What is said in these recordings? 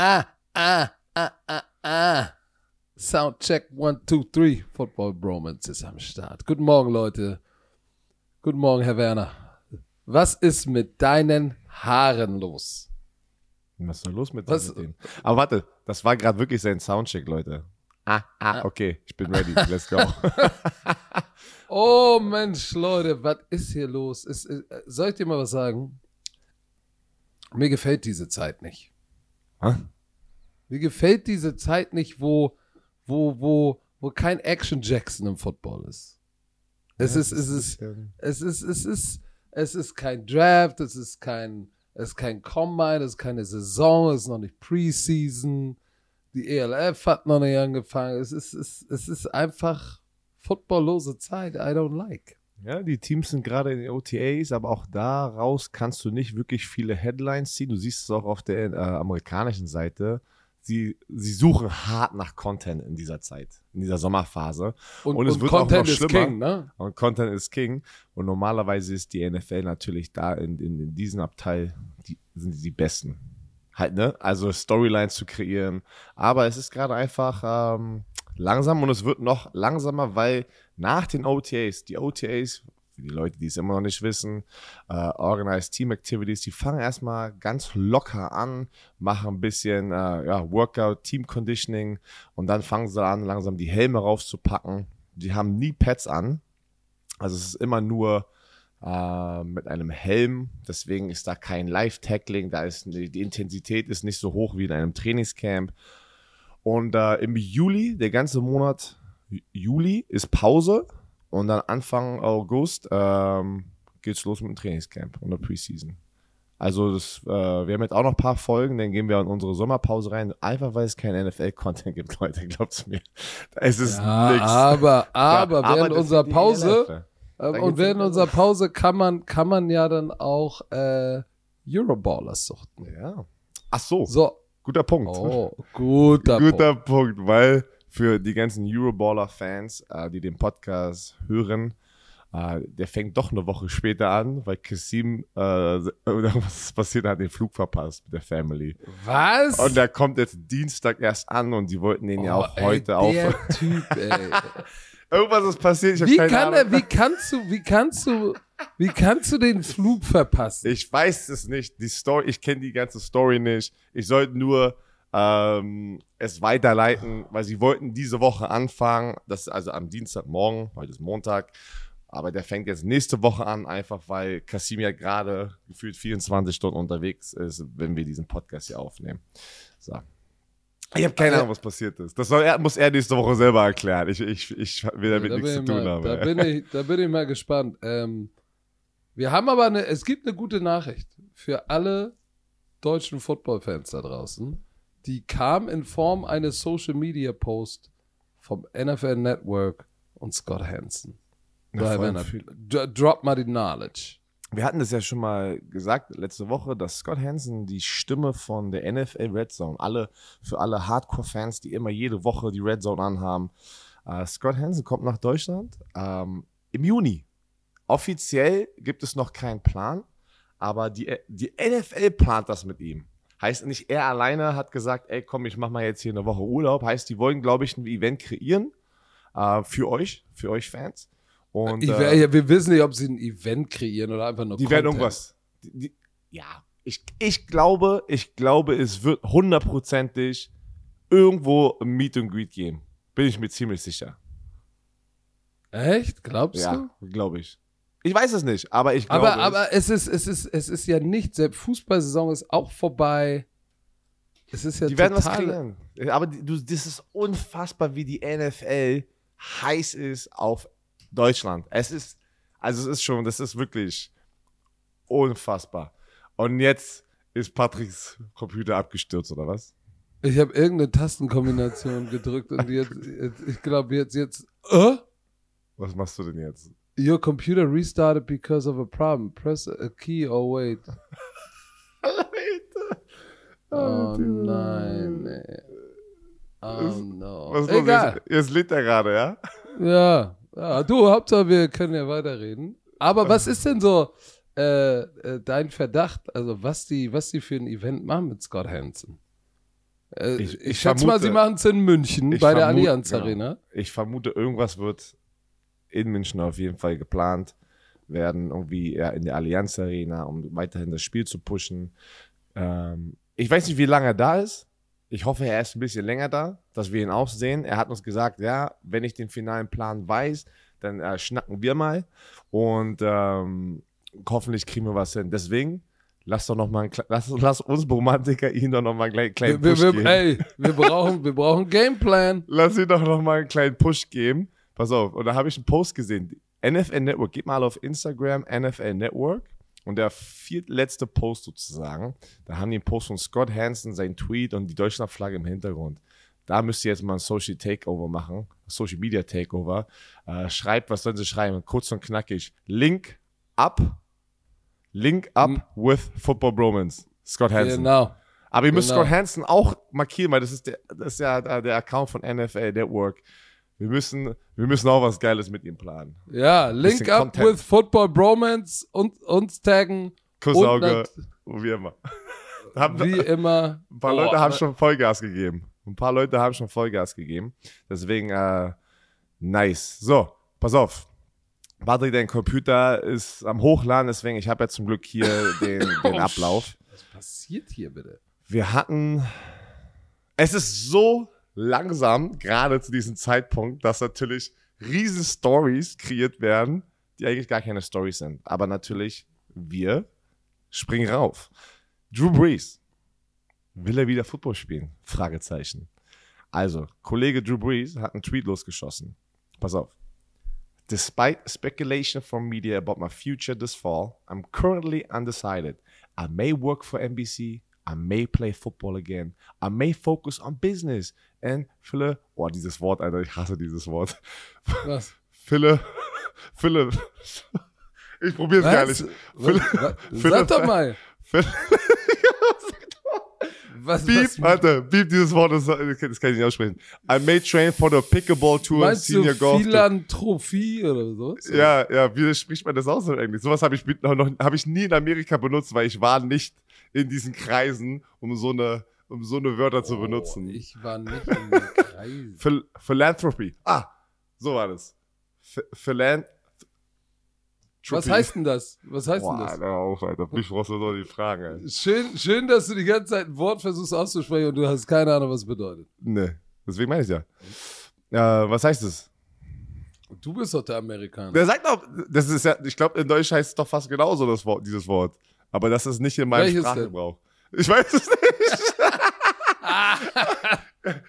Ah, ah, ah, ah, ah. Soundcheck 1, 2, 3. Football Bromance ist am Start. Guten Morgen, Leute. Guten Morgen, Herr Werner. Was ist mit deinen Haaren los? Was ist denn los mit, Was- mit denen? Aber warte, das war gerade wirklich sein Soundcheck, Leute. Ah, ah, okay, ich bin ready. Let's go. Oh Mensch, Leute, was ist hier los? Ist, ist, soll ich dir mal was sagen? Mir gefällt diese Zeit nicht. Hä? Mir gefällt diese Zeit nicht, wo, wo, wo, wo kein Action Jackson im Football ist. Es ist, es ist, es ist, es ist, es ist kein Draft, es ist kein, es ist kein Combine, es ist keine Saison, es ist noch nicht Preseason. Die ELF hat noch nicht angefangen. Es ist, es, es ist einfach footballlose Zeit. I don't like. Ja, die Teams sind gerade in den OTAs, aber auch daraus kannst du nicht wirklich viele Headlines ziehen. Du siehst es auch auf der äh, amerikanischen Seite. Sie, sie suchen hart nach Content in dieser Zeit, in dieser Sommerphase. Und, Und es und wird auch Content noch ist schlimmer. King, ne? Und Content ist King. Und normalerweise ist die NFL natürlich da in, in, in diesem Abteil, die sind die Besten. Halt, ne? Also Storylines zu kreieren. Aber es ist gerade einfach ähm, langsam und es wird noch langsamer, weil nach den OTAs, die OTAs, für die Leute, die es immer noch nicht wissen, äh, Organized Team Activities, die fangen erstmal ganz locker an, machen ein bisschen äh, ja, Workout, Team Conditioning und dann fangen sie an, langsam die Helme raufzupacken. Die haben nie Pads an. Also es ist immer nur äh, mit einem Helm. Deswegen ist da kein Live-Tackling. Da ist die, Intensität ist nicht so hoch wie in einem Trainingscamp. Und äh, im Juli, der ganze Monat Ju- Juli ist Pause und dann Anfang August ähm, geht's los mit dem Trainingscamp und der Preseason. Also das, äh, wir haben jetzt auch noch ein paar Folgen, dann gehen wir in unsere Sommerpause rein, einfach weil es kein NFL-Content gibt, Leute, glaubt's mir. Es ist Ja, nix. aber, aber Ja, während unserer Pause. Ähm, und während unserer. Pause kann man, kann man ja dann auch äh, Euroballers suchten. Ja. Ach so, So, guter Punkt. oh, guter, Guter Punkt. Punkt, weil für die ganzen Euroballer-Fans, äh, die den Podcast hören, äh, der fängt doch eine Woche später an, weil Kassim, äh, was passiert, er hat den Flug verpasst mit der Family. Was? Und der kommt jetzt Dienstag erst an und die wollten den ja Oh, auch ey, heute auf. Der Typ, ey. Irgendwas ist passiert, ich habe Wie keine kann Ahnung. er, wie kannst du, wie kannst du, wie kannst du den Flug verpassen? Ich weiß es nicht. Die Story, ich kenne die ganze Story nicht. Ich sollte nur ähm, es weiterleiten, weil sie wollten diese Woche anfangen. Das ist also am Dienstagmorgen, heute ist Montag. Aber der fängt jetzt nächste Woche an, einfach weil Kasim ja gerade gefühlt 24 Stunden unterwegs ist, wenn wir diesen Podcast hier aufnehmen. So. Ich habe keine Also- Ahnung, was passiert ist. Das soll er, muss er nächste Woche selber erklären. Ich, ich, ich will damit da, nichts zu tun mal, haben. da, bin ich, da bin ich mal gespannt. Ähm, wir haben aber eine, es gibt eine gute Nachricht für alle deutschen Football-Fans da draußen. Die kam in Form eines Social Media Post vom NFL Network und Scott Hansen. Drop mal die Knowledge. Wir hatten das ja schon mal gesagt letzte Woche, dass Scott Hansen die Stimme von der NFL Red Zone, alle für alle Hardcore-Fans, die immer jede Woche die Red Zone anhaben. Äh, Scott Hansen kommt nach Deutschland ähm, im Juni. Offiziell gibt es noch keinen Plan, aber die, die NFL plant das mit ihm. Heißt nicht, er alleine hat gesagt, ey komm, ich mach mal jetzt hier eine Woche Urlaub. Heißt, die wollen, glaube ich, ein Event kreieren äh, für euch, für euch Fans. Und, Ich, äh, ja, wir wissen nicht, ob sie ein Event kreieren oder einfach nur die werden Content. irgendwas. Die, die, ja, ich, ich glaube, ich glaube, es wird hundertprozentig irgendwo ein Meet and Greet geben. Bin ich mir ziemlich sicher. Echt? Glaubst du? Ja, glaube ich. Ich weiß es nicht, aber ich glaube. Aber, aber es ist, es ist, es ist ja nicht, selbst Fußballsaison ist auch vorbei. Es ist ja die werden was kreieren. Aber du, das ist unfassbar, wie die NFL heiß ist auf Deutschland. Es ist, also es ist schon, das ist wirklich unfassbar. Und jetzt ist Patricks Computer abgestürzt, oder was? Ich habe irgendeine Tastenkombination gedrückt und jetzt, jetzt ich glaube jetzt, jetzt, äh? Was machst du denn jetzt? Your computer restarted because of a problem. Press a key or wait. Oh nein, ey. Oh no. Was? Egal. Jetzt, jetzt liegt er gerade, ja? Ja. Ja. Du, Hauptsache, wir können ja weiterreden. Aber was ist denn so äh, äh, dein Verdacht? Also, was die, was die für ein Event machen mit Scott Hansen? Äh, Ich- ich, ich schätze mal, sie machen es in München bei der Allianz genau. Arena. Ich vermute, irgendwas wird in München auf jeden Fall geplant werden, irgendwie eher in der Allianz Arena, um weiterhin das Spiel zu pushen. Ähm, ich weiß nicht, wie lange er da ist. Ich hoffe, er ist ein bisschen länger da, dass wir ihn auch sehen. Er hat uns gesagt, ja, wenn ich den finalen Plan weiß, dann äh, schnacken wir mal und ähm, hoffentlich kriegen wir was hin. Deswegen, lass doch noch mal ein, kle- lass, lass uns Romantiker ihn doch noch mal einen kleinen, kleinen Wir, Push wir, geben. wir, ey, wir brauchen, wir brauchen Gameplan. Lass ihn doch noch mal einen kleinen Push geben. Pass auf, und da habe ich einen Post gesehen. NFL Network, geht mal auf Instagram, NFL Network. Und der viertletzte Post sozusagen, da haben die einen Post von Scott Hansen, sein Tweet und die Deutschlandflagge im Hintergrund. Da müsst ihr jetzt mal ein Social Takeover machen, Social Media Takeover. Äh, schreibt, was sollen sie schreiben? Kurz und knackig. Link up, Link up Hm. with Football Bromance. Scott Hansen. Genau. Aber ihr müsst Genau. Scott Hansen auch markieren, weil das ist, der, das ist ja der Account von NFL Network. Wir müssen, wir müssen auch was Geiles mit ihm planen. Ja, Link Bisschen up Content. with Football Bromance und uns taggen. Kussauge, Und wie immer. Haben, Wie immer. ein paar Oh, Leute haben schon Vollgas gegeben. Ein paar Leute haben schon Vollgas gegeben. Deswegen, äh, nice. So, pass auf. Patrick, dein Computer ist am Hochladen, deswegen, ich habe ja zum Glück hier den, den Oh, Ablauf. Was passiert hier bitte? Wir hatten. Es ist so langsam, gerade zu diesem Zeitpunkt, dass natürlich riesen Stories kreiert werden, die eigentlich gar keine Stories sind. Aber natürlich, wir springen rauf. Drew Brees. Will er wieder Football spielen? Fragezeichen. Also, Kollege Drew Brees hat einen Tweet losgeschossen. Pass auf. Despite speculation from media about my future this fall, I'm currently undecided. I may work for NBC. I may play football again. I may focus on business. And Philipp, oh, dieses Wort, Alter, ich hasse dieses Wort. Was? Philipp, Philipp, ich probiere es gar Was? nicht. Was? Philipp, Was? Philipp- Sag doch mal. Philipp, Was, Beep, was Alter, beep dieses Wort, das, das kann ich nicht aussprechen. I may train for the Pickleball Tour meinst Senior du Golf Tour. Philanthropie oder so? Ja, ja, wie spricht man das aus in Englisch? Sowas habe ich, noch, hab ich nie in Amerika benutzt, weil ich war nicht in diesen Kreisen, um so eine, um so eine Wörter zu benutzen. Oh, ich war nicht in den Kreisen. Phil Philanthropy. Ah, so war das. Ph- Philan Was heißt denn das? Was heißt Boah, denn das? Alter, auf, Alter. Mich brauchst du doch die Fragen, ey. Schön, schön, dass du die ganze Zeit ein Wort versuchst auszusprechen und du hast keine Ahnung, was es bedeutet. Nee, deswegen meine ich ja. Äh, was heißt das? Du bist doch der Amerikaner. Der sagt doch, das ist ja, ich glaube, in Deutsch heißt es doch fast genauso, das Wort, dieses Wort. Aber das ist nicht in meinem Welches Sprachgebrauch. Ich weiß es nicht.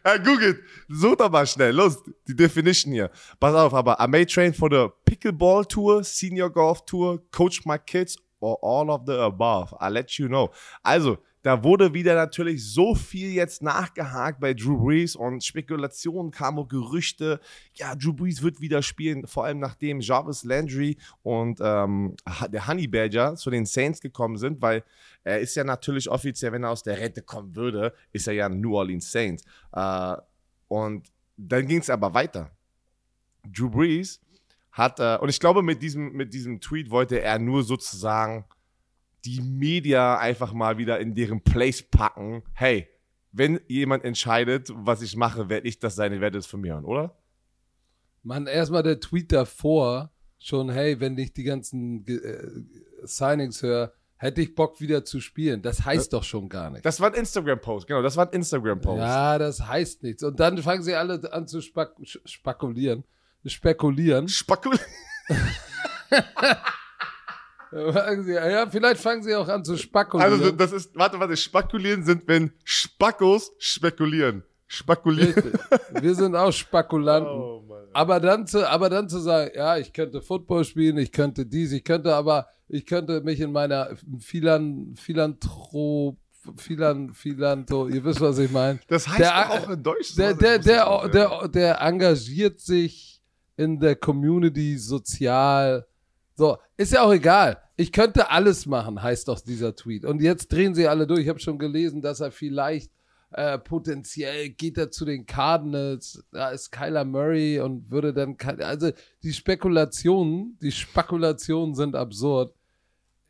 Herr Google, such doch mal schnell, los, die Definition hier. Pass auf, aber I may train for the Pickleball Tour, Senior Golf Tour, coach my kids or all of the above. I'll let you know. Also, da wurde wieder natürlich so viel jetzt nachgehakt bei Drew Brees und Spekulationen kamen und Gerüchte. Ja, Drew Brees wird wieder spielen, vor allem nachdem Jarvis Landry und ähm, der Honey Badger zu den Saints gekommen sind, weil er ist ja natürlich offiziell, wenn er aus der Rente kommen würde, ist er ja ein New Orleans Saints. Äh, und dann ging es aber weiter. Drew Brees hat, äh, und ich glaube, mit diesem, mit diesem Tweet wollte er nur sozusagen die Media einfach mal wieder in deren Place packen. Hey, wenn jemand entscheidet, was ich mache, werde ich das sein, ihr werdet es von mir hören, oder? Mann, erstmal der Tweet davor, schon, hey, wenn ich die ganzen äh, Signings höre, hätte ich Bock wieder zu spielen. Das heißt doch schon gar nichts. Das war ein Instagram-Post, genau, das war ein Instagram-Post. Ja, das heißt nichts. Und dann fangen sie alle an zu spek sch- spekulieren. Spekulieren. Ja, vielleicht fangen sie auch an zu spekulieren. also das ist, warte, warte, spekulieren sind, wenn Spackos spekulieren. Spekulieren. Richtig. Wir sind auch Spekulanten. Oh. Aber dann zu, aber dann zu sagen, ja, ich könnte Football spielen, ich könnte dies, ich könnte aber, ich könnte mich in meiner Philan, Philanthrop, Philan, Philantho, ihr wisst, was ich meine. Das heißt Der- auch in Deutsch. Der, der, der, der, der, engagiert sich in der Community sozial. So, ist ja auch egal. Ich könnte alles machen, heißt doch dieser Tweet. Und jetzt drehen sie alle durch. Ich habe schon gelesen, dass er vielleicht äh, potenziell geht er zu den Cardinals. Da ist Kyler Murray und würde dann. Also die Spekulationen, die Spekulationen sind absurd.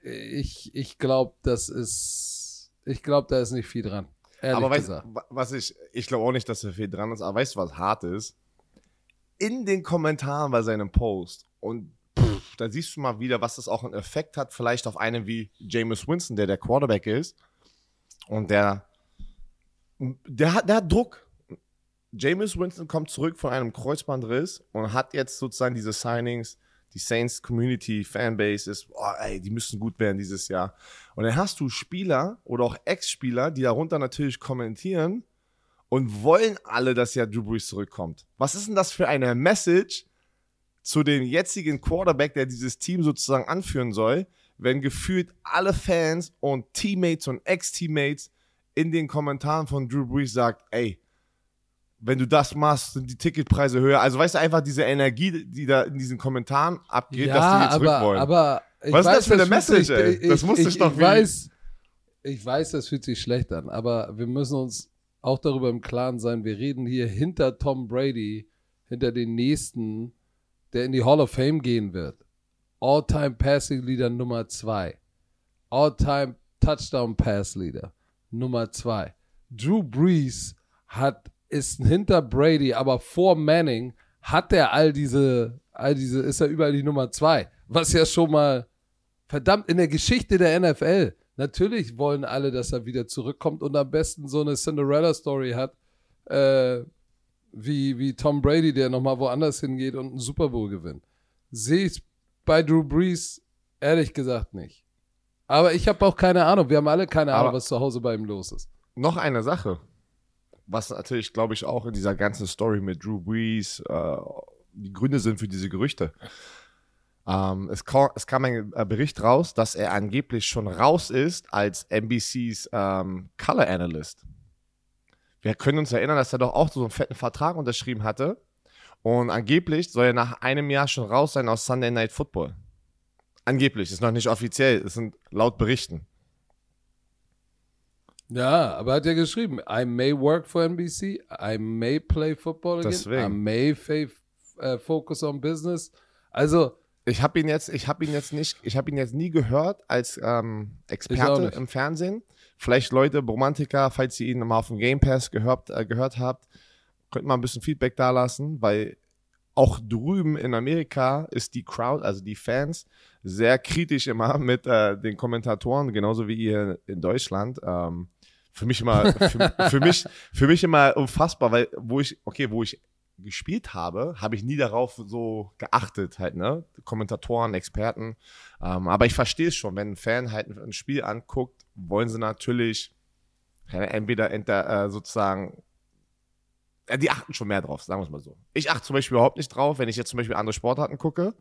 Ich, ich glaube, das ist. Ich glaube, da ist nicht viel dran. Aber weißt, gesagt. was ich, ich glaube auch nicht, dass er viel dran ist, aber weißt du, was hart ist? In den Kommentaren bei seinem Post und da siehst du mal wieder, was das auch einen Effekt hat, vielleicht auf einen wie Jameis Winston, der der Quarterback ist und der, der hat, der hat Druck. Jameis Winston kommt zurück von einem Kreuzbandriss und hat jetzt sozusagen diese Signings, die Saints Community Fanbase ist, oh, ey, die müssen gut werden dieses Jahr. Und dann hast du Spieler oder auch Ex-Spieler, die darunter natürlich kommentieren und wollen alle, dass ja Drew Brees zurückkommt. Was ist denn das für eine Message zu dem jetzigen Quarterback, der dieses Team sozusagen anführen soll, wenn gefühlt alle Fans und Teammates und Ex-Teammates in den Kommentaren von Drew Brees sagt, ey, wenn du das machst, sind die Ticketpreise höher. Also weißt du einfach diese Energie, die da in diesen Kommentaren abgeht, ja, dass die jetzt zurück aber, wollen. aber ich Was ist das für eine Message, sich- ey? Ich, Das muss ich, sich doch ich weiß, ich weiß, das fühlt sich schlecht an, aber wir müssen uns auch darüber im Klaren sein, wir reden hier hinter Tom Brady, hinter den nächsten, der in die Hall of Fame gehen wird. All-Time Passing Leader Nummer zwei. All-Time Touchdown Pass Leader Nummer zwei. Drew Brees hat, ist hinter Brady, aber vor Manning hat er all diese, all diese, ist er überall die Nummer zwei. Was ja schon mal verdammt in der Geschichte der NFL. Natürlich wollen alle, dass er wieder zurückkommt und am besten so eine Cinderella-Story hat, äh, wie, wie Tom Brady, der nochmal woanders hingeht und einen Super Bowl gewinnt. Sehe ich bei Drew Brees ehrlich gesagt nicht. Aber ich habe auch keine Ahnung. Wir haben alle keine Ahnung, Aber- was zu Hause bei ihm los ist. noch eine Sache, was natürlich, glaube ich, auch in dieser ganzen Story mit Drew Brees äh, die Gründe sind für diese Gerüchte. Ähm, es, kam, es kam ein äh, Bericht raus, dass er angeblich schon raus ist als NBCs ähm, Color Analyst. Wir können uns erinnern, dass er doch auch so einen fetten Vertrag unterschrieben hatte. Und angeblich soll er nach einem Jahr schon raus sein aus Sunday Night Football. Angeblich, ist noch nicht offiziell, es sind laut Berichten. Ja, aber er hat ja geschrieben, I may work for NBC, I may play football again, Deswegen. I may äh, focus on business. Also, Ich habe ihn jetzt, ich habe ihn jetzt nicht, ich habe ihn jetzt nie gehört als ähm, Experte im Fernsehen. Vielleicht Leute, Romantiker, falls ihr ihn mal auf dem Game Pass gehört, äh, gehört habt, könnt mal ein bisschen Feedback da lassen, weil auch drüben in Amerika ist die Crowd, also die Fans, sehr kritisch immer mit äh, den Kommentatoren, genauso wie ihr in Deutschland. Ähm, für mich immer, für, für mich, für mich immer unfassbar, weil wo ich, okay, wo ich gespielt habe, habe ich nie darauf so geachtet, halt, ne? Kommentatoren, Experten. Ähm, aber ich verstehe es schon, wenn ein Fan halt ein Spiel anguckt, wollen sie natürlich entweder enter, äh, sozusagen, die achten schon mehr drauf, sagen wir es mal so. Ich achte zum Beispiel überhaupt nicht drauf, wenn ich jetzt zum Beispiel andere Sportarten gucke.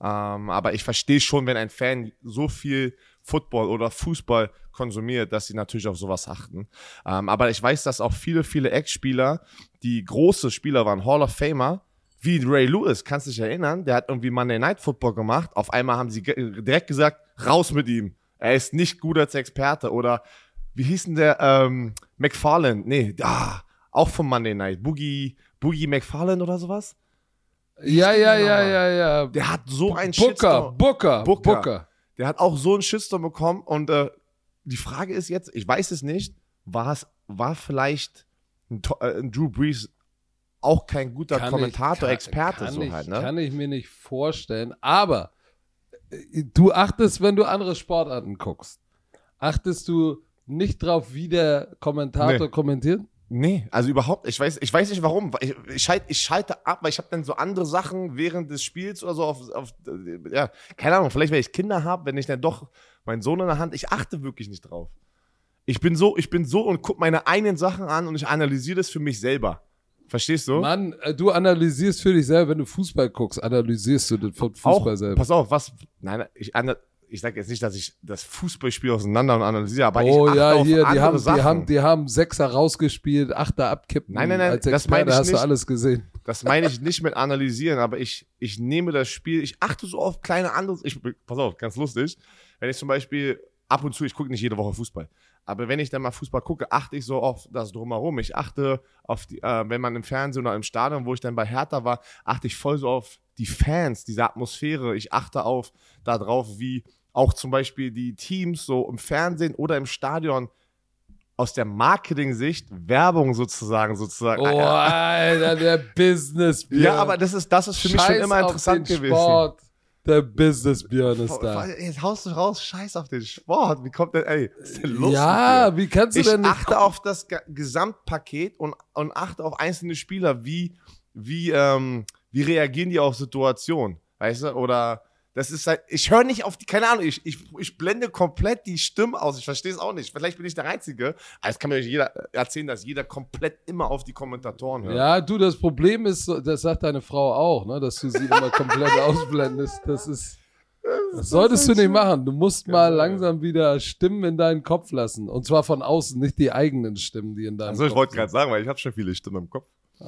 Ähm, aber ich verstehe schon, wenn ein Fan so viel Football oder Fußball konsumiert, dass sie natürlich auf sowas achten. Ähm, aber ich weiß, dass auch viele, viele Ex-Spieler, die große Spieler waren, Hall of Famer, wie Ray Lewis, kannst du dich erinnern, der hat irgendwie Monday Night Football gemacht. Auf einmal haben sie direkt gesagt, raus mit ihm. Er ist nicht gut als Experte. Oder wie hieß denn der ähm, McFarland? Nee, ah, auch vom Monday Night. Boogie, Boogie McFarland oder sowas? ja, ja, ja, ja, ja. Der hat so ein Booker, Shitstorm. Booker, Booker. Booker. Der hat auch so einen Shitstorm bekommen und äh, die Frage ist jetzt, ich weiß es nicht, war es, war vielleicht ein, äh, ein Drew Brees auch kein guter Kann Kommentator, ich, Experte kann so ich, halt, ne? Kann ich mir nicht vorstellen. Aber du achtest, wenn du andere Sportarten guckst, achtest du nicht drauf, wie der Kommentator Nee. kommentiert? Nee, also überhaupt, ich weiß, ich weiß nicht warum. Ich, ich, schalte, ich schalte ab, weil ich habe dann so andere Sachen während des Spiels oder so auf, auf ja, keine Ahnung, vielleicht wenn ich Kinder habe, wenn ich dann doch meinen Sohn in der Hand, ich achte wirklich nicht drauf. Ich bin so, ich bin so und guck meine eigenen Sachen an und ich analysiere das für mich selber. Verstehst du? Mann, äh, du analysierst für dich selber, wenn du Fußball guckst, analysierst du den Fu- Fußball auch, selber. Pass auf, was, nein, ich, ich sage jetzt nicht, dass ich das Fußballspiel auseinander und analysiere, aber oh ich achte ja, auf hier, die andere haben, Sachen. die, haben, die haben Sechser rausgespielt, Achter abkippen. Nein, nein, nein, Als das meine ich hast du nicht. alles gesehen. Das meine ich nicht mit analysieren, aber ich, ich nehme das Spiel, ich achte so auf kleine andere, ich, pass auf, ganz lustig, wenn ich zum Beispiel ab und zu, ich gucke nicht jede Woche Fußball, aber wenn ich dann mal Fußball gucke, achte ich so auf das Drumherum. Ich achte auf die, äh, wenn man im Fernsehen oder im Stadion, wo ich dann bei Hertha war, achte ich voll so auf die Fans, diese Atmosphäre. Ich achte auf darauf, wie auch zum Beispiel die Teams so im Fernsehen oder im Stadion aus der Marketing-Sicht Werbung sozusagen, sozusagen. Oh, Alter, der business -Björn. Ja, aber das ist, das ist für mich schon immer interessant gewesen. Sport. Der Business-Björn ist da. Jetzt haust du raus, scheiß auf den Sport. Wie kommt denn, ey, ist denn los Ja, wie kannst du ich denn nicht... Ich achte auf das Gesamtpaket und, und achte auf einzelne Spieler, wie, wie, ähm, wie reagieren die auf Situationen, weißt du, oder das ist halt, ich höre nicht auf die, keine Ahnung, ich, ich, ich blende komplett die Stimme aus. Ich verstehe es auch nicht. Vielleicht bin ich der Einzige. Aber es kann mir jeder erzählen, dass jeder komplett immer auf die Kommentatoren hört. Ja, du, das Problem ist, das sagt deine Frau auch, ne, dass du sie immer komplett ausblendest. Das ist. Das solltest du nicht machen. Du musst mal genau. langsam wieder Stimmen in deinen Kopf lassen. Und zwar von außen, nicht die eigenen Stimmen, die in deinem also, Kopf ich wollte gerade sagen, weil ich habe schon viele Stimmen im Kopf. Oh,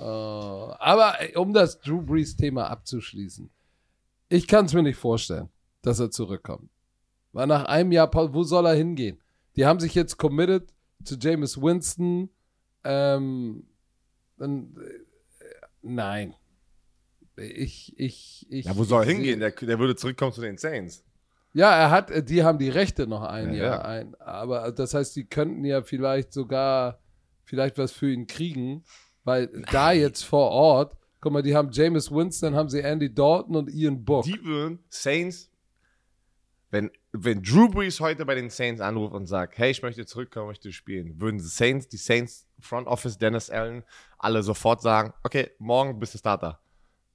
aber um das Drew Brees-Thema abzuschließen. Ich kann es mir nicht vorstellen, dass er zurückkommt. Weil nach einem Jahr, wo soll er hingehen? Die haben sich jetzt committed zu James Winston. Ähm, dann, äh, nein. Ich, ich, ich. Ja, wo soll er hingehen? Der, der würde zurückkommen zu den Saints. Ja, er hat, die haben die Rechte noch ein ja, Jahr ja. ein. Aber das heißt, die könnten ja vielleicht sogar vielleicht was für ihn kriegen, weil da jetzt vor Ort Guck mal, die haben Jameis Winston, haben sie Andy Dalton und Ian Book. Die würden Saints, wenn, wenn Drew Brees heute bei den Saints anruft und sagt, hey, ich möchte zurückkommen, möchte spielen, würden die Saints, die Saints Front Office, Dennis Allen, alle sofort sagen, okay, morgen bist du Starter.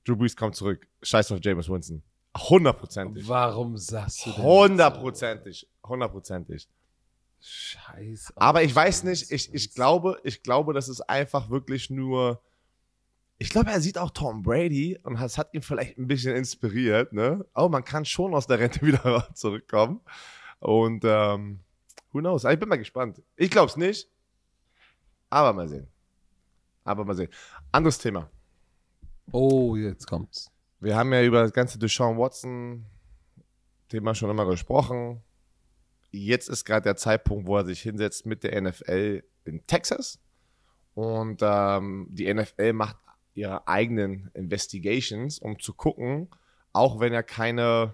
Drew Brees kommt zurück. Scheiß auf Jameis Winston. Hundertprozentig. Warum sagst du denn Hundertprozentig. Hundertprozentig. Scheiße. Aber ich weiß nicht, ich, ich glaube, ich glaube, das ist einfach wirklich nur ich glaube, er sieht auch Tom Brady und das hat ihn vielleicht ein bisschen inspiriert. Ne? Oh, man kann schon aus der Rente wieder zurückkommen. Und ähm, who knows? Ich bin mal gespannt. Ich glaube es nicht, aber mal sehen. Aber mal sehen. Anderes Thema. Oh, jetzt kommt's. Wir haben ja über das ganze Deshaun Watson Thema schon immer gesprochen. Jetzt ist gerade der Zeitpunkt, wo er sich hinsetzt mit der NFL in Texas. Und ähm, die NFL macht ihre eigenen Investigations, um zu gucken, auch wenn er keine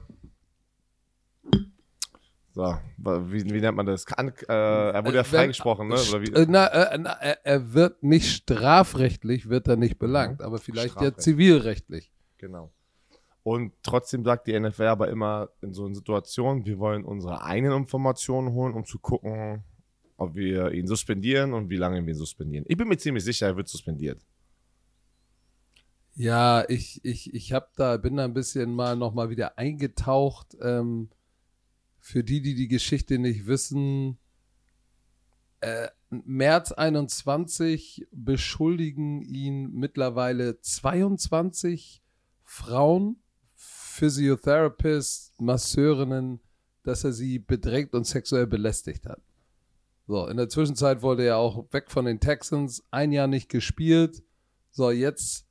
so, wie, wie nennt man das? Kann, äh, er wurde ja freigesprochen, ne? Oder wie? Äh, na, äh, na, er wird nicht strafrechtlich, wird er nicht belangt, aber vielleicht ja zivilrechtlich. Genau. Und trotzdem sagt die NFL aber immer in so einer Situation, wir wollen unsere eigenen Informationen holen, um zu gucken, ob wir ihn suspendieren und wie lange wir ihn suspendieren. Ich bin mir ziemlich sicher, er wird suspendiert. Ja, ich, ich, ich hab da, bin da ein bisschen mal nochmal wieder eingetaucht. Ähm, für die, die die Geschichte nicht wissen, äh, März 21 beschuldigen ihn mittlerweile 22 Frauen, Physiotherapists, Masseurinnen, dass er sie bedrängt und sexuell belästigt hat. So, in der Zwischenzeit wollte er auch weg von den Texans, ein Jahr nicht gespielt. So, jetzt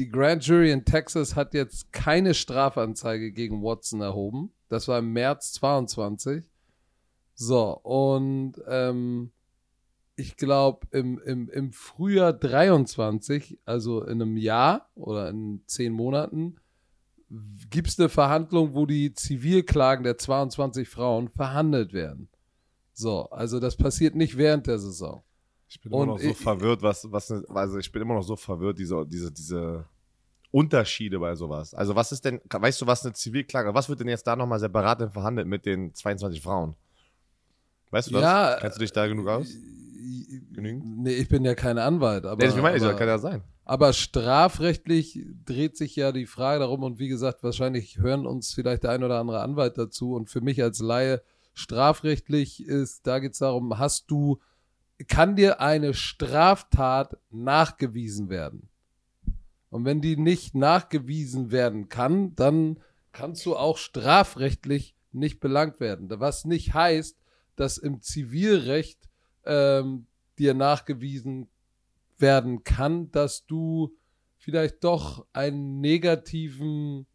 die Grand Jury in Texas hat jetzt keine Strafanzeige gegen Watson erhoben. Das war im März 22. So, und ähm, ich glaube, im, im, im Frühjahr 23, also in einem Jahr oder in zehn Monaten, gibt es eine Verhandlung, wo die Zivilklagen der 22 Frauen verhandelt werden. So, also das passiert nicht während der Saison. Ich bin immer noch so ich, verwirrt, was, was, also ich bin immer noch so verwirrt, diese, diese, diese Unterschiede bei sowas. Also was ist denn, weißt du, was eine Zivilklage, was wird denn jetzt da nochmal separat verhandelt mit den 22 Frauen? Weißt du das? Ja, Kennst du dich da genug aus? Genügend? Nee, ich bin ja kein Anwalt. Aber, nee, ich meine, aber, kann ja sein. Aber strafrechtlich dreht sich ja die Frage darum und wie gesagt, wahrscheinlich hören uns vielleicht der ein oder andere Anwalt dazu und für mich als Laie strafrechtlich ist, da geht es darum, hast du kann dir eine Straftat nachgewiesen werden? Und wenn die nicht nachgewiesen werden kann, dann kannst du auch strafrechtlich nicht belangt werden. Was nicht heißt, dass im Zivilrecht ähm, dir nachgewiesen werden kann, dass du vielleicht doch einen negativen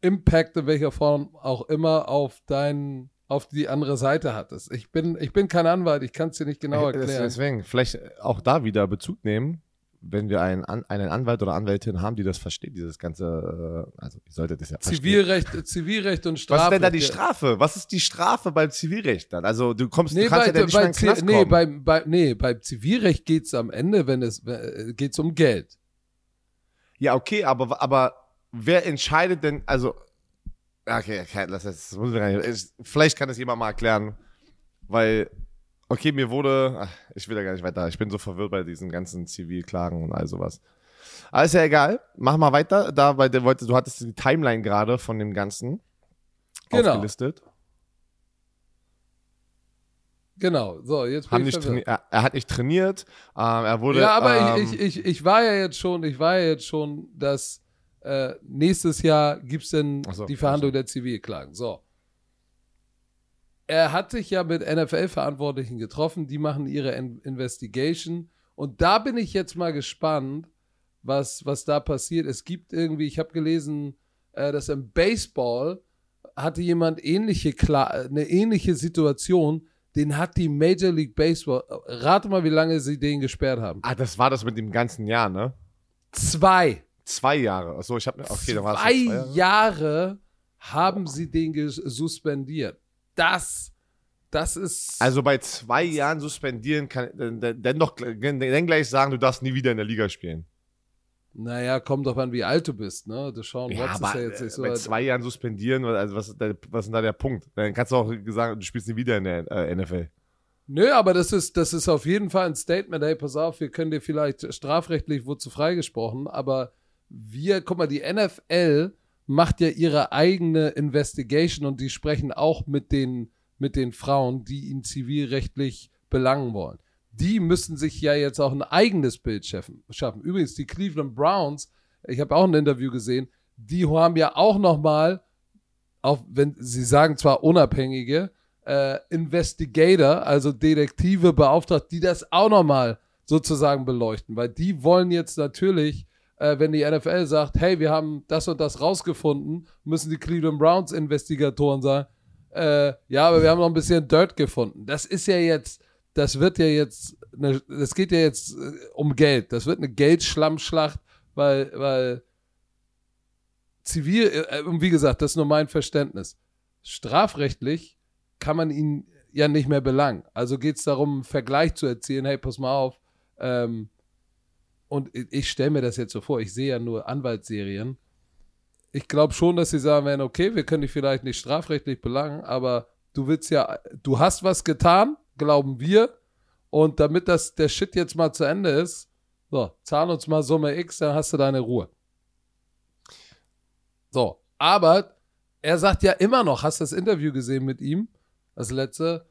Impact in welcher Form auch immer auf deinen auf die andere Seite hattest. Ich bin, ich bin kein Anwalt, ich kann es dir nicht genau erklären. Deswegen, vielleicht auch da wieder Bezug nehmen. wenn wir einen, einen Anwalt oder Anwältin haben, die das versteht, dieses ganze, äh, also ich sollte das ja verstehen. Zivilrecht, Zivilrecht und Was ist denn da die. Strafe? Was ist die Strafe beim Zivilrecht dann? Also du kommst, Nee, du kannst bei, ja dann nicht bei, mehr in den Knast nee, kommen. bei, bei, nee, beim Zivilrecht geht's am Ende, wenn es äh, geht's um Geld. Ja, okay, aber, aber wer entscheidet denn, also, okay, okay das, das muss ich ich, vielleicht kann es jemand mal erklären, weil, okay, mir wurde, ach, ich will da gar nicht weiter, ich bin so verwirrt bei diesen ganzen Zivilklagen und all sowas. Aber ist ja egal, mach mal weiter, da, bei der wollte, du hattest die Timeline gerade von dem Ganzen Genau. aufgelistet. Genau. So, jetzt bin Haben ich nicht er, er hat nicht trainiert, ähm, er wurde. Ja, aber ähm, ich, ich, ich, ich war ja jetzt schon, ich war ja jetzt schon, dass äh, nächstes Jahr gibt's denn Ach so, die Verhandlung der Zivilklagen. So. Er hat sich ja mit NFL-Verantwortlichen getroffen, die machen ihre In Investigation. Und da bin ich jetzt mal gespannt, was, was da passiert. Es gibt irgendwie, ich habe gelesen, äh, dass im Baseball hatte jemand ähnliche Kla eine ähnliche Situation. Den hat die Major League Baseball, rate mal, wie lange sie den gesperrt haben. Ah, das war das mit dem ganzen Jahr, ne? Zwei. Zwei Jahre. Achso, ich habe okay, dann war es zwei Jahre. Jahre haben sie den suspendiert. Das, das ist. Also bei zwei Jahren suspendieren kann dann, dann, dann gleich sagen, du darfst nie wieder in der Liga spielen. naja, kommt doch an, wie alt du bist, ne? Deshaun Ja, Watson ist ja jetzt nicht so. bei zwei Jahren suspendieren, also was, ist da- was ist denn da der Punkt? Dann kannst du auch sagen, du spielst nie wieder in der äh, NFL. Nö, aber das ist, das ist auf jeden Fall ein Statement. Hey, pass auf, wir können dir vielleicht strafrechtlich wozu freigesprochen, aber wir, guck mal, die NFL macht ja ihre eigene Investigation und die sprechen auch mit den, mit den Frauen, die ihn zivilrechtlich belangen wollen. Die müssen sich ja jetzt auch ein eigenes Bild schaffen. Übrigens, die Cleveland Browns, ich habe auch ein Interview gesehen, die haben ja auch noch mal, auch wenn sie sagen zwar Unabhängige, äh, Investigator, also Detektive beauftragt, die das auch nochmal sozusagen beleuchten, weil die wollen jetzt natürlich, äh, wenn die NFL sagt, hey, wir haben das und das rausgefunden, müssen die Cleveland Browns Investigatoren sagen, äh, ja, aber wir haben noch ein bisschen Dirt gefunden. Das ist ja jetzt, das wird ja jetzt, eine, das geht ja jetzt äh, um Geld. Das wird eine Geldschlammschlacht, weil, weil zivil, äh, und wie gesagt, das ist nur mein Verständnis. Strafrechtlich kann man ihn ja nicht mehr belangen. Also geht es darum, einen Vergleich zu erzielen, hey, pass mal auf. Ähm, und ich, stelle mir das jetzt so vor, ich sehe ja nur Anwaltsserien. Ich glaube schon, dass sie sagen werden, okay, wir können dich vielleicht nicht strafrechtlich belangen, aber du willst ja, du hast was getan, glauben wir. Und damit das der Shit jetzt mal zu Ende ist, so, zahl uns mal Summe X, dann hast du deine Ruhe. So, aber er sagt ja immer noch, hast du das Interview gesehen mit ihm? Das letzte.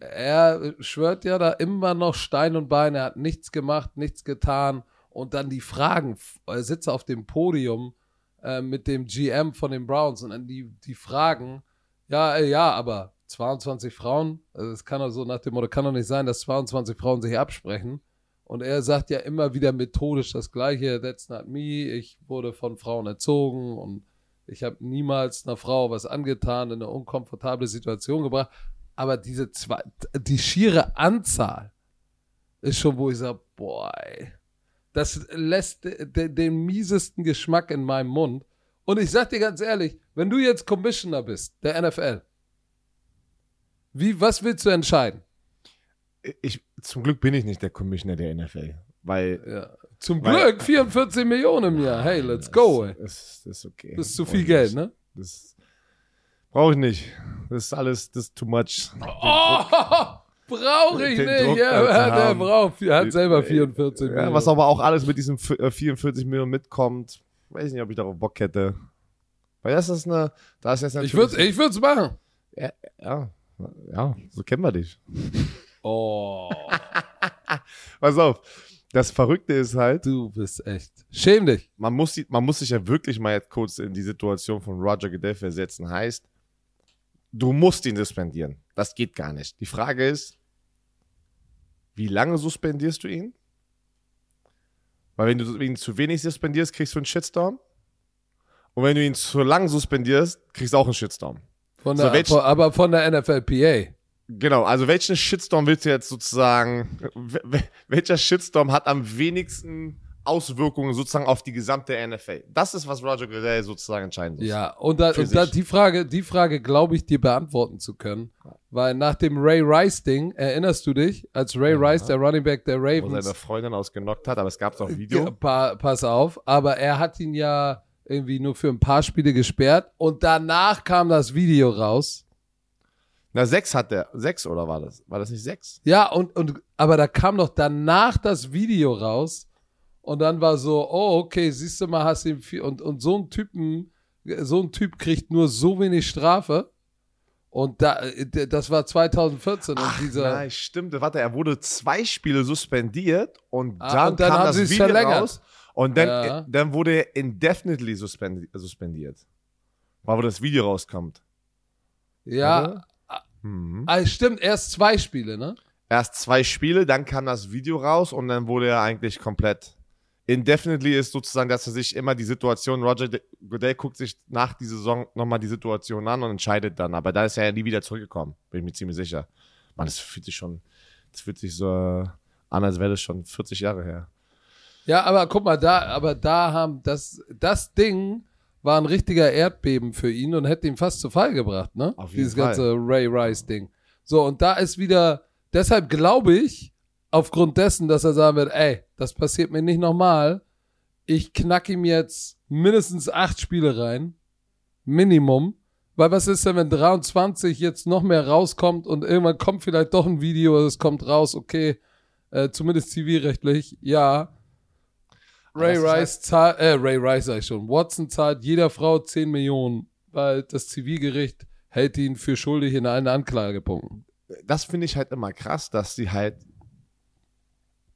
Er schwört ja da immer noch Stein und Bein, er hat nichts gemacht, nichts getan. Und dann die Fragen, er sitzt auf dem Podium äh, mit dem GM von den Browns und dann die, die Fragen, ja, äh, ja, aber 22 Frauen, also es kann doch nach dem Motto, kann doch nicht sein, dass 22 Frauen sich absprechen. Und er sagt ja immer wieder methodisch das Gleiche, that's not me, ich wurde von Frauen erzogen und ich habe niemals einer Frau was angetan, in eine unkomfortable Situation gebracht. Aber diese zwei, die schiere Anzahl ist schon, wo ich sage, boah, ey, das lässt de, de, den miesesten Geschmack in meinem Mund. Und ich sag dir ganz ehrlich, wenn du jetzt Commissioner bist, der NFL, wie, was willst du entscheiden? Ich, zum Glück bin ich nicht der Commissioner der NFL, weil Ja. Zum Weil- Glück 44 Millionen im Jahr. Hey, let's go, ey. Das, das ist okay. Das ist zu viel ich Geld, ne? Das brauche ich nicht. Das ist alles, das ist too much. Oh, brauche ich Den nicht. Druck Ja, der braucht, er hat selber Ja, 44 Ja, Millionen. was aber auch alles mit diesem f- äh, 44 Millionen mitkommt, weiß nicht, ob ich darauf Bock hätte. Weil das ist eine, da ist jetzt ich würde ich würd's machen. ja, ja, so kennen wir dich. Oh, Pass auf, das Verrückte ist halt, du bist echt. Schäm dich. man muss, man muss sich ja wirklich mal jetzt kurz in die Situation von Roger Goodell versetzen. Heißt, du musst ihn suspendieren. Das geht gar nicht. Die Frage ist, wie lange suspendierst du ihn? Weil wenn du ihn zu wenig suspendierst, kriegst du einen Shitstorm. Und wenn du ihn zu lang suspendierst, kriegst du auch einen Shitstorm. Von So, der, welch- von, aber von der NFLPA. Genau, also welchen Shitstorm willst du jetzt sozusagen, wel- welcher Shitstorm hat am wenigsten Auswirkungen sozusagen auf die gesamte NFL. Das ist, was Roger Goodell sozusagen entscheiden muss. Ja, und, da, und da die Frage, die Frage glaube ich dir beantworten zu können, weil nach dem Ray Rice Ding, erinnerst du dich, als Ray ja. Rice, der Running Back der Ravens, wo seine Freundin ausgenockt hat, aber es gab auch Video. Pa pass auf, aber er hat ihn ja irgendwie nur für ein paar Spiele gesperrt und danach kam das Video raus. Na, sechs hat der. Sechs oder war das? War das nicht sechs? Ja, und, und aber da kam doch danach das Video raus und dann war so, oh, okay, siehst du mal, hast ihn viel. Und, und so ein Typen, so ein Typ kriegt nur so wenig Strafe. Und da, das war 2014 Ach, und dieser. Nein, stimmt. Warte, er wurde zwei Spiele suspendiert und dann, ah, und dann kam das Video verlängert. raus. Und dann, ja. dann wurde er indefinitely suspendiert. War, wo das Video rauskommt. Ja. Mhm. Ah, stimmt, erst zwei Spiele, ne? Erst zwei Spiele, dann kam das Video raus und dann wurde er eigentlich komplett Indefinitely ist sozusagen, dass er sich immer die Situation, Roger Goodell guckt sich nach dieser Saison nochmal die Situation an und entscheidet dann. Aber da ist er ja nie wieder zurückgekommen, bin ich mir ziemlich sicher. Man, das fühlt sich schon, das fühlt sich so an, als wäre das schon 40 Jahre her. Ja, aber guck mal, da, aber da haben das, das Ding war ein richtiger Erdbeben für ihn und hätte ihn fast zu Fall gebracht, ne? Auf jeden Dieses Fall. ganze Ray Rice-Ding. So, und da ist wieder, deshalb glaube ich, aufgrund dessen, dass er sagen wird, ey, das passiert mir nicht nochmal. Ich knack ihm jetzt mindestens acht Spiele rein. Minimum. Weil was ist denn, wenn 23 jetzt noch mehr rauskommt und irgendwann kommt vielleicht doch ein Video, es kommt raus, okay, äh, zumindest zivilrechtlich, ja. Ray Rice halt zahlt, äh, Ray Rice sag ich schon, Watson zahlt jeder Frau 10 Millionen, weil das Zivilgericht hält ihn für schuldig in allen Anklagepunkten. Das finde ich halt immer krass, dass sie halt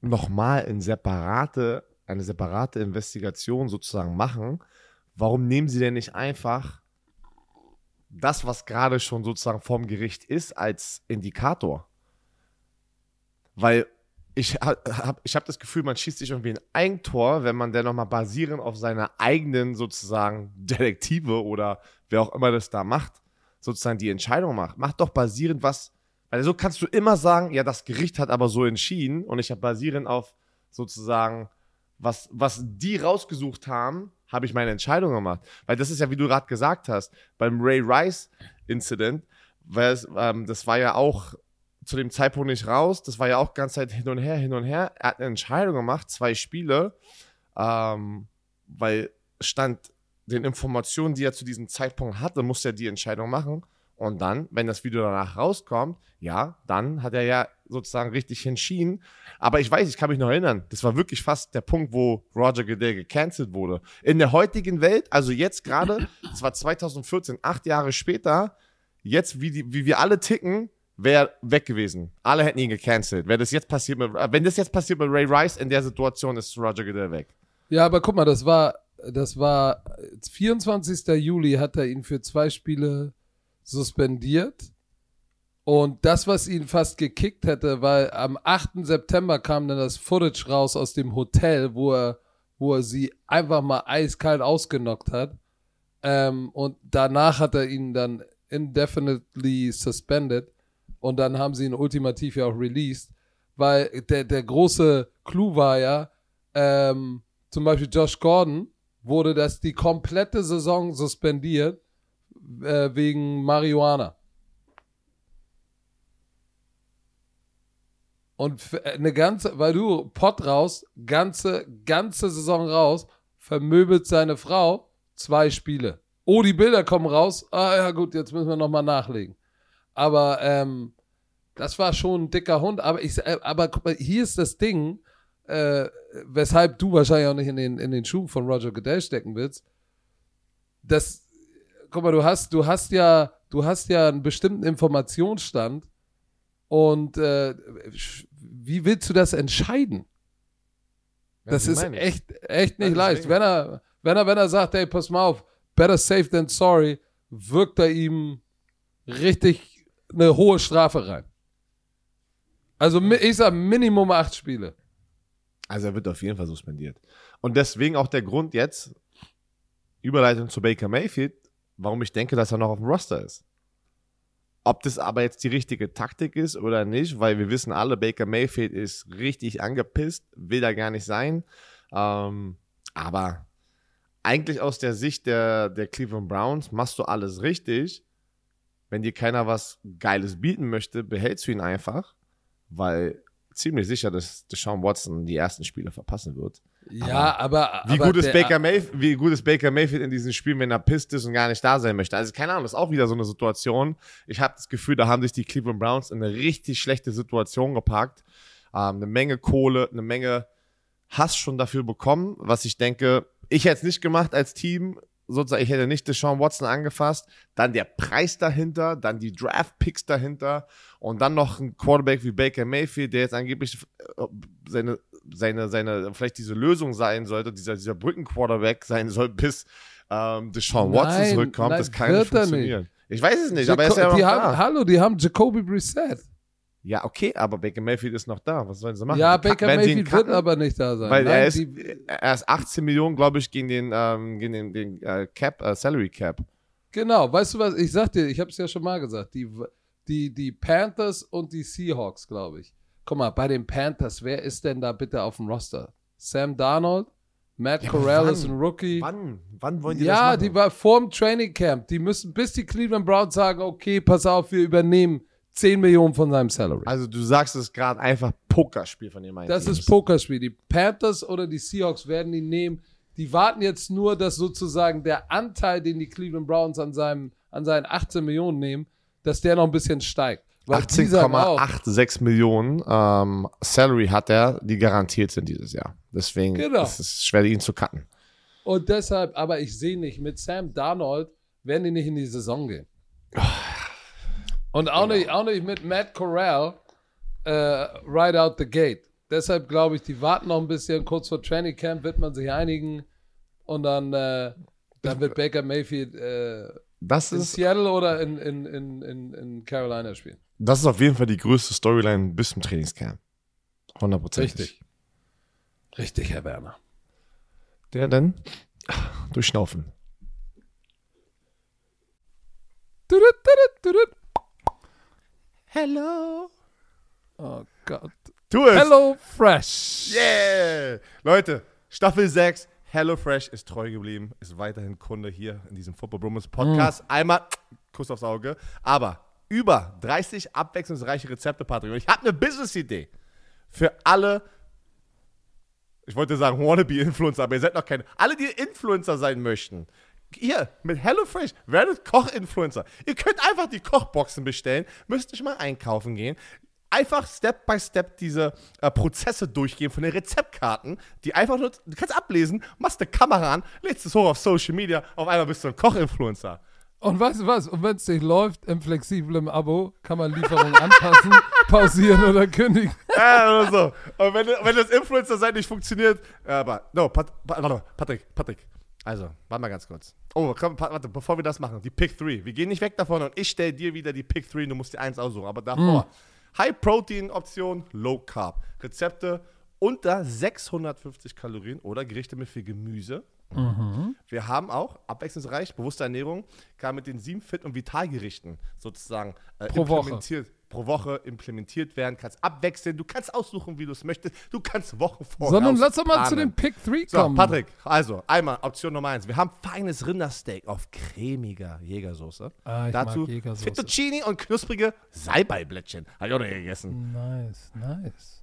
nochmal in separate, eine separate Investigation sozusagen machen, warum nehmen sie denn nicht einfach das, was gerade schon sozusagen vorm Gericht ist, als Indikator? Weil ich habe ich hab das Gefühl, man schießt sich irgendwie ein Eigentor, wenn man dann nochmal basierend auf seiner eigenen sozusagen Detektive oder wer auch immer das da macht, sozusagen die Entscheidung macht. Macht doch basierend was weil so kannst du immer sagen, ja, das Gericht hat aber so entschieden und ich habe basierend auf sozusagen, was, was die rausgesucht haben, habe ich meine Entscheidung gemacht. Weil das ist ja, wie du gerade gesagt hast, beim Ray Rice-Incident, ähm, das war ja auch zu dem Zeitpunkt nicht raus, das war ja auch ganze Zeit hin und her, hin und her. Er hat eine Entscheidung gemacht, zwei Spiele, ähm, weil stand den Informationen, die er zu diesem Zeitpunkt hatte, musste er die Entscheidung machen. Und dann, wenn das Video danach rauskommt, ja, dann hat er ja sozusagen richtig entschieden. Aber ich weiß, ich kann mich noch erinnern, das war wirklich fast der Punkt, wo Roger Goodell gecancelt wurde. In der heutigen Welt, also jetzt gerade, das war 2014, acht Jahre später, jetzt, wie, die, wie wir alle ticken, wäre weg gewesen. Alle hätten ihn gecancelt. Wäre das jetzt passiert mit, wenn das jetzt passiert mit Ray Rice, in der Situation ist Roger Goodell weg. Ja, aber guck mal, das war, das war 24. Juli hat er ihn für zwei Spiele suspendiert. Und das, was ihn fast gekickt hätte, weil am 8. September kam dann das Footage raus aus dem Hotel, wo er, wo er sie einfach mal eiskalt ausgenockt hat. Ähm, und danach hat er ihn dann indefinitely suspended. Und dann haben sie ihn ultimativ ja auch released. Weil der, der große Clou war ja, ähm, zum Beispiel Josh Gordon wurde das die komplette Saison suspendiert äh, wegen Marihuana. Und äh, eine ganze, weil du Pott raus, ganze, ganze Saison raus, vermöbelt seine Frau zwei Spiele. Oh, die Bilder kommen raus. Ah ja, gut, jetzt müssen wir nochmal nachlegen. Aber ähm, das war schon ein dicker Hund. Aber ich, äh, aber guck mal, hier ist das Ding, äh, weshalb du wahrscheinlich auch nicht in den, in den Schuh von Roger Goodell stecken willst. Das, guck mal, du hast, du hast ja, du hast ja einen bestimmten Informationsstand und äh, wie willst du das entscheiden? Ja, das ist echt, echt nicht leicht. Wenn er, wenn er, wenn er sagt, hey, pass mal auf, better safe than sorry, wirkt er ihm richtig eine hohe Strafe rein. Also ich sag Minimum acht Spiele. Also er wird auf jeden Fall suspendiert. Und deswegen auch der Grund jetzt, Überleitung zu Baker Mayfield, warum ich denke, dass er noch auf dem Roster ist. Ob das aber jetzt die richtige Taktik ist oder nicht, weil wir wissen alle, Baker Mayfield ist richtig angepisst, will da gar nicht sein. Ähm, aber eigentlich aus der Sicht der, der Cleveland Browns machst du alles richtig. Wenn dir keiner was Geiles bieten möchte, behältst du ihn einfach, weil ziemlich sicher, dass Deshaun Watson die ersten Spiele verpassen wird. Ja, aber. Wie, aber gut ist Baker Mayfield, wie gut ist Baker Mayfield in diesen Spielen, wenn er pisst ist und gar nicht da sein möchte? Also keine Ahnung, das ist auch wieder so eine Situation. Ich habe das Gefühl, da haben sich die Cleveland Browns in eine richtig schlechte Situation gepackt. Ähm, eine Menge Kohle, eine Menge Hass schon dafür bekommen, was ich denke, ich hätte es nicht gemacht als Team. Sozusagen, ich hätte nicht Deshaun Watson angefasst. Dann der Preis dahinter, dann die Draft-Picks dahinter und dann noch ein Quarterback wie Baker Mayfield, der jetzt angeblich äh, seine, seine, seine, vielleicht diese Lösung sein sollte, dieser, dieser Brücken-Quarterback sein soll, bis ähm, Deshaun Watson Nein, zurückkommt. nein, das kann nicht er funktionieren. Ich weiß es nicht, aber er ist Jaco- ja die haben, Hallo, die haben Jacoby Brissett. Ja, okay, aber Baker Mayfield ist noch da. Was sollen sie machen? Ja, ka- Baker ihn Mayfield wird aber nicht da sein. Weil Nein, er, ist, er ist 18 Millionen, glaube ich, gegen den, ähm, gegen den, den äh, Cap, äh, Salary Cap. Genau, weißt du was? Ich sag dir, ich habe es ja schon mal gesagt. Die, die, die Panthers und die Seahawks, glaube ich. Guck mal, bei den Panthers, wer ist denn da bitte auf dem Roster? Sam Darnold? Matt Ja, Corral ist wann? ein Rookie. Wann? Wann wollen die das Ja, machen? die war vorm Training Camp. Die müssen, bis die Cleveland Browns sagen, okay, pass auf, wir übernehmen 10 Millionen von seinem Salary. also du sagst es gerade einfach Pokerspiel von dem einen Das Team. ist Pokerspiel. Die Panthers oder die Seahawks werden ihn nehmen. Die warten jetzt nur, dass sozusagen der Anteil, den die Cleveland Browns an, seinem, an seinen 18 Millionen nehmen, dass der noch ein bisschen steigt. Weil die sagen auch, 18,86 Millionen ähm, Salary hat er, die garantiert sind dieses Jahr. Deswegen Genau. ist es schwer, ihn zu cutten. Und deshalb, aber ich sehe nicht, mit Sam Darnold werden die nicht in die Saison gehen. Und auch, nicht, auch nicht mit Matt Corral äh, right out the gate. Deshalb glaube ich, die warten noch ein bisschen. Kurz vor Training Camp wird man sich einigen. Und dann, äh, dann wird Baker Mayfield äh, Das in ist, Seattle oder in, in, in, in, in Carolina spielen. das ist auf jeden Fall die größte Storyline bis zum Trainingscamp. 100%. Richtig. Richtig, Herr Werner. Der dann durchschnaufen. Hello. Oh Gott. Tu es. Hello Fresh. Yeah! Leute, Staffel 6, HelloFresh ist treu geblieben, ist weiterhin Kunde hier in diesem Football Brummels Podcast. Einmal Kuss aufs Auge. Aber über 30 abwechslungsreiche Rezepte, Patrick. Und ich habe eine Business-Idee für alle, ich wollte sagen Wannabe-Influencer, aber ihr seid noch keine. Alle, die Influencer sein möchten. Hier, mit HelloFresh, werdet Koch-Influencer. Ihr könnt einfach die Kochboxen bestellen, müsst nicht mal einkaufen gehen. Einfach Step by Step diese äh, Prozesse durchgehen von den Rezeptkarten, die einfach nur, du kannst ablesen, machst eine Kamera an, lädst es hoch auf Social Media, auf einmal bist du ein Koch-Influencer. Und weißt du was? Und wenn es nicht läuft, im flexiblen Abo kann man Lieferungen anpassen, pausieren oder kündigen. Ja, oder so. Und wenn, wenn das Influencer-Seite nicht funktioniert, aber, no, Pat, Pat, Patrick, Patrick. Also, warte mal ganz kurz. Oh, komm, warte, bevor wir das machen, die Pick 3. Wir gehen nicht weg davon und ich stelle dir wieder die Pick 3 und du musst die 1 aussuchen. Aber davor, High-Protein-Option, Low-Carb. Rezepte unter 650 Kalorien oder Gerichte mit viel Gemüse. Wir haben auch abwechslungsreich bewusste Ernährung, kann mit den sieben Fit- und Vitalgerichten sozusagen äh, Pro Woche. Pro Woche implementiert werden. Kannst abwechseln, du kannst aussuchen, wie du es möchtest. Du kannst Wochen vor. Sondern lass doch mal zu dem Pick 3 So, kommen. Patrick, also einmal Option Nummer eins. Wir haben feines Rindersteak auf cremiger Jägersoße. Ah, Dazu Jägersoße. Fettuccini und knusprige Salbeiblättchen. Habe ich auch noch nie gegessen. Nice, nice.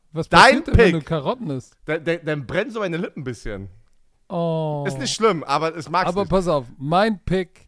Was Dein passiert denn, wenn Pick. du Karotten isst? Dann, dann, dann brennen so meine Lippen ein bisschen. Oh. Ist nicht schlimm, aber es mag Aber nicht. pass auf, mein Pick: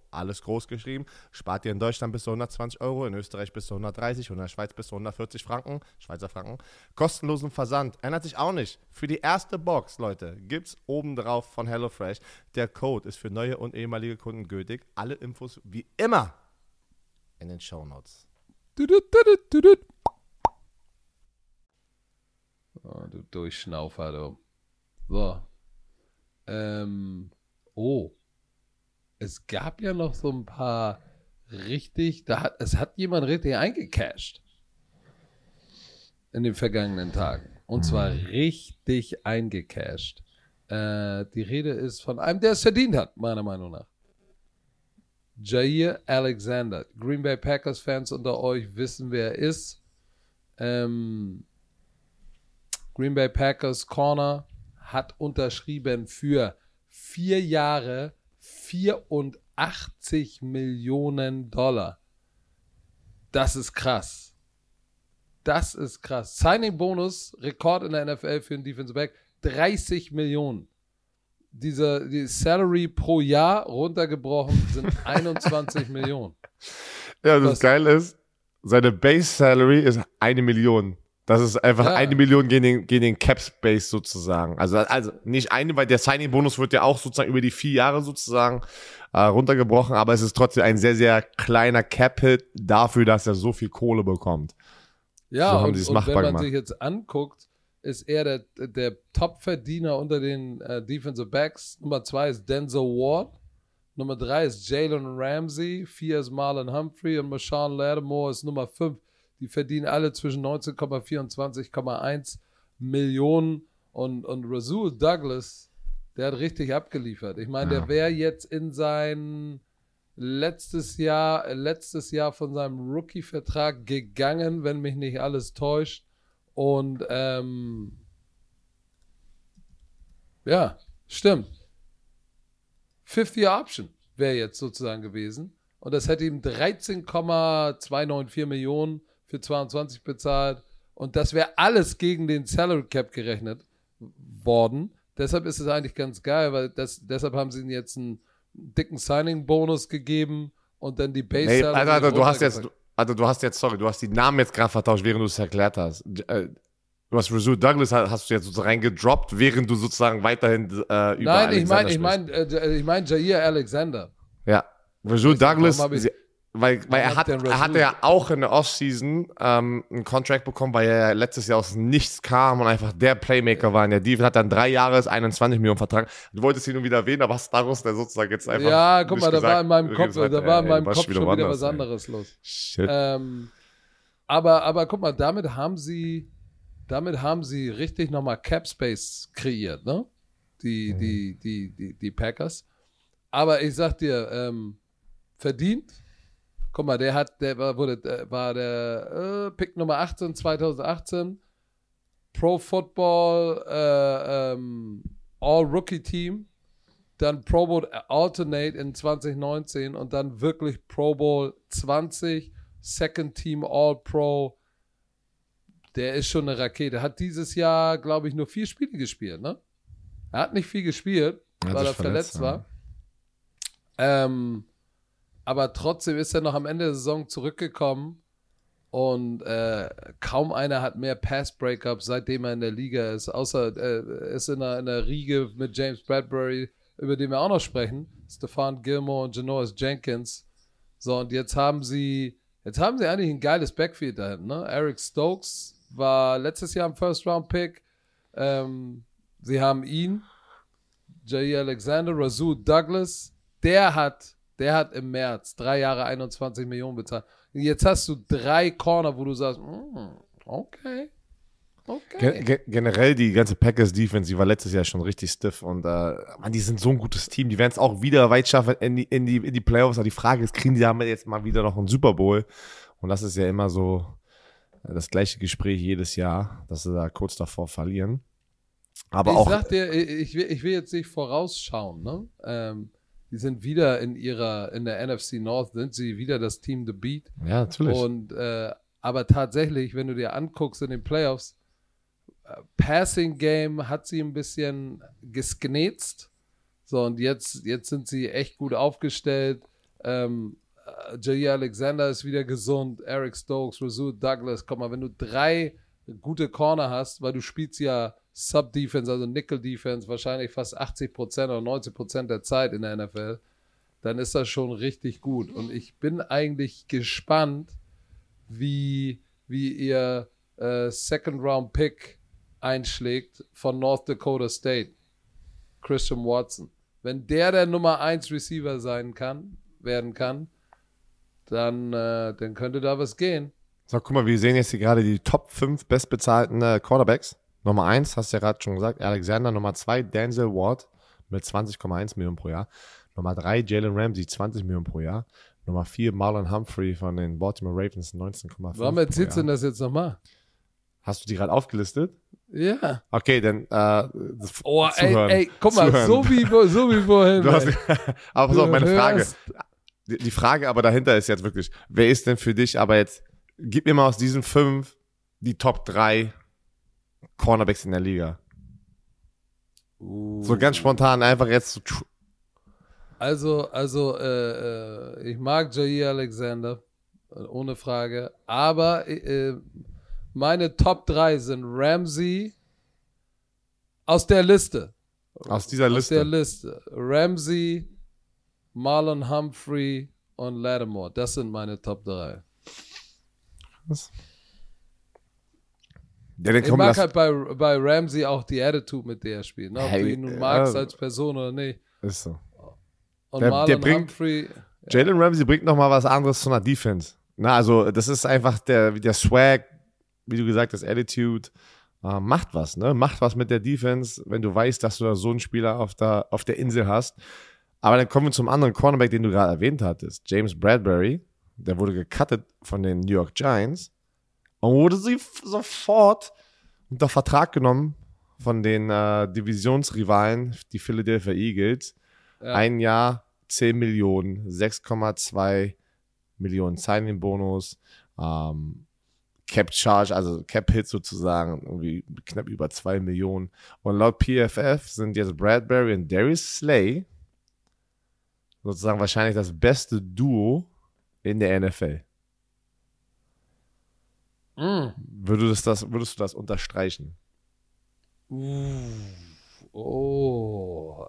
Alles groß geschrieben. Spart ihr in Deutschland bis zu 120 Euro, in Österreich bis zu 130 und in der Schweiz bis zu 140 Franken, Schweizer Franken. Kostenlosen Versand, ändert sich auch nicht. Für die erste Box, Leute, gibt es oben drauf von HelloFresh. Der Code ist für neue und ehemalige Kunden gültig. Alle Infos wie immer in den Show Notes. Oh, du Durchschnaufer, du. So. Ähm, oh. Es gab ja noch so ein paar richtig, da hat, es hat jemand richtig eingecashed. In den vergangenen Tagen. Und zwar Mhm. richtig eingecashed. Äh, die Rede ist von einem, der es verdient hat, meiner Meinung nach. Jair Alexander. Green Bay Packers Fans unter euch wissen, wer er ist. Ähm, Green Bay Packers Corner hat unterschrieben für vier Jahre 84 Millionen Dollar. Das ist krass. Das ist krass. Signing Bonus, Rekord in der NFL für einen Defensive Back, 30 Millionen. Diese die Salary pro Jahr runtergebrochen sind 21 Millionen. Ja, das Was? Geile ist, seine Base Salary ist eine Million. Das ist einfach Ja. eine Million gegen den, gegen den Cap Space sozusagen. Also, also nicht eine, weil der Signing-Bonus wird ja auch sozusagen über die vier Jahre sozusagen äh, runtergebrochen, aber es ist trotzdem ein sehr, sehr kleiner Cap-Hit dafür, dass er so viel Kohle bekommt. Ja, So haben und, und wenn man gemacht. sich jetzt anguckt, ist er der, der Top-Verdiener unter den äh, Defensive Backs. Nummer zwei ist Denzel Ward. Nummer drei ist Jalen Ramsey. Vier ist Marlon Humphrey und Marshawn Lattimore ist Nummer fünf. Die verdienen alle zwischen 19,4 und 20,1 Millionen. Und, und Rasul Douglas, der hat richtig abgeliefert. Ich meine, Ja. der wäre jetzt in sein letztes Jahr, letztes Jahr von seinem Rookie-Vertrag gegangen, wenn mich nicht alles täuscht. Und ähm, ja, stimmt. Fifth Year Option wäre jetzt sozusagen gewesen. Und das hätte ihm 13,294 Millionen für 22 bezahlt. Und das wäre alles gegen den Salary Cap gerechnet worden. Deshalb ist es eigentlich ganz geil, weil das, deshalb haben sie ihm jetzt einen dicken Signing-Bonus gegeben und dann die Base Salary. Alter, Alter, du hast jetzt, also du hast jetzt, sorry, du hast die Namen jetzt gerade vertauscht, während du es erklärt hast. Äh, Du hast Rasul Douglas ha- hast du jetzt sozusagen reingedroppt, während du sozusagen weiterhin äh, über Nein, ich Alexander meine, ich meine, äh, ich meine Jair Alexander. Ja, nicht, Douglas, ich- weil, weil er hat, er hatte ja auch in der Offseason ähm, einen Contract bekommen, weil er letztes Jahr aus nichts kam und einfach der Playmaker war in der Defense, hat dann drei Jahre, 21 Millionen Vertrag. Du wolltest ihn nur wieder erwähnen, aber hast daraus der sozusagen jetzt einfach Ja, guck mal, da gesagt- war in meinem Kopf, gesagt, da war in ey, meinem was Kopf schon wieder woanders, was ey. anderes los. Shit. Ähm, aber, aber guck mal, damit haben sie, damit haben sie richtig nochmal Cap Space kreiert, ne? Die, Mhm. die, die, die, die Packers. Aber ich sag dir, ähm, verdient. Guck mal, der hat, der war, wurde, der war der äh, Pick Nummer 18 2018. Pro Football äh, ähm, All Rookie Team. Dann Pro Bowl Alternate in 2019 und dann wirklich Pro Bowl 20, Second Team All Pro. Der ist schon eine Rakete. Hat dieses Jahr, glaube ich, nur vier Spiele gespielt, ne? Er hat nicht viel gespielt, Hat weil er verletzt, verletzt, war. Ähm, aber trotzdem ist er noch am Ende der Saison zurückgekommen und äh, kaum einer hat mehr Pass-Breakups, seitdem er in der Liga ist, außer äh, er ist in der, in der Riege mit James Bradbury, über den wir auch noch sprechen, Stefan Gilmore und Janoris Jenkins. So, und jetzt haben sie, jetzt haben sie eigentlich ein geiles Backfield da hinten, ne? Eric Stokes war letztes Jahr im First-Round-Pick. Ähm, sie haben ihn, Jair Alexander, Razul Douglas, der hat, der hat im März drei Jahre 21 Millionen bezahlt. Jetzt hast du drei Corner, wo du sagst, mm, okay, okay. Gen gen generell die ganze Packers Defense, die war letztes Jahr schon richtig stiff und äh, man, die sind so ein gutes Team. Die werden es auch wieder weit schaffen in die, in, die, in die Playoffs. Aber die Frage ist, kriegen die damit jetzt mal wieder noch einen Super Bowl? Und das ist ja immer so äh, das gleiche Gespräch jedes Jahr, dass sie da kurz davor verlieren. Aber ich auch sag dir, ich, ich will, ich will jetzt nicht vorausschauen, ne? Ähm, die sind wieder in ihrer, in der NFC North, sind sie wieder das Team The Beat. ja natürlich. Und äh, aber tatsächlich, wenn du dir anguckst in den Playoffs, äh, Passing Game hat sie ein bisschen gesknetzt. So, und jetzt, jetzt sind sie echt gut aufgestellt. Ähm, äh, Jair Alexander ist wieder gesund, Eric Stokes, Rasul Douglas. Guck mal, wenn du drei gute Corner hast, weil du spielst ja Sub-Defense, also Nickel-Defense, wahrscheinlich fast 80% oder 90% der Zeit in der NFL, dann ist das schon richtig gut. Und ich bin eigentlich gespannt, wie, wie ihr äh, Second-Round-Pick einschlägt von North Dakota State, Christian Watson. Wenn der der Nummer 1 Receiver sein kann, werden kann, dann, äh, dann könnte da was gehen. So, guck mal, wir sehen jetzt hier gerade die Top 5 bestbezahlten äh, Quarterbacks. Nummer 1, hast du ja gerade schon gesagt, Alexander. Nummer 2, Denzel Ward mit 20,1 Millionen pro Jahr. Nummer 3, Jalen Ramsey, 20 Millionen pro Jahr. Nummer 4, Marlon Humphrey von den Baltimore Ravens, 19,5 Warum erzählst du denn das jetzt nochmal? Hast du die gerade aufgelistet? Ja. Okay, dann äh, Oh, ey, ey, guck mal, so wie, so wie vorhin. Du hast, aber pass auf, meine Frage. die Frage aber dahinter ist jetzt wirklich, wer ist denn für dich aber jetzt, gib mir mal aus diesen fünf die Top 3 Cornerbacks in der Liga. So ganz spontan einfach jetzt so, Also, also, äh, äh, ich mag Jair Alexander, ohne Frage. Aber äh, meine Top 3 sind Ramsey aus der Liste. aus dieser Aus der Liste. Liste. Ramsey, Marlon Humphrey und Lattimore. Das sind meine Top 3. Ja, Ich komm, mag halt bei, bei Ramsey auch die Attitude, mit der er spielt. Ne? Ob Hey, du ihn nun äh, magst als Person oder nicht. ist so. Und der- der bringt- Humphrey. Jalen Ramsey bringt noch mal was anderes zu einer Defense. Na, also das ist einfach der, der Swag, wie du gesagt hast, Attitude, äh, macht was, ne? Macht was mit der Defense, wenn du weißt, dass du da so einen Spieler auf der, auf der Insel hast. Aber dann kommen wir zum anderen Cornerback, den du gerade erwähnt hattest. James Bradbury, der wurde gecuttet von den New York Giants und wurde sie sofort unter Vertrag genommen von den äh, Divisionsrivalen, die Philadelphia Eagles. Ja. Ein Jahr 10 Millionen, 6,2 Millionen Signing-Bonus, ähm, Cap Charge, also Cap Hit sozusagen, irgendwie knapp über 2 Millionen. Und laut PFF sind jetzt Bradbury und Darius Slay sozusagen wahrscheinlich das beste Duo in der NFL. Mm. Würdest, das, würdest du das unterstreichen? Oh.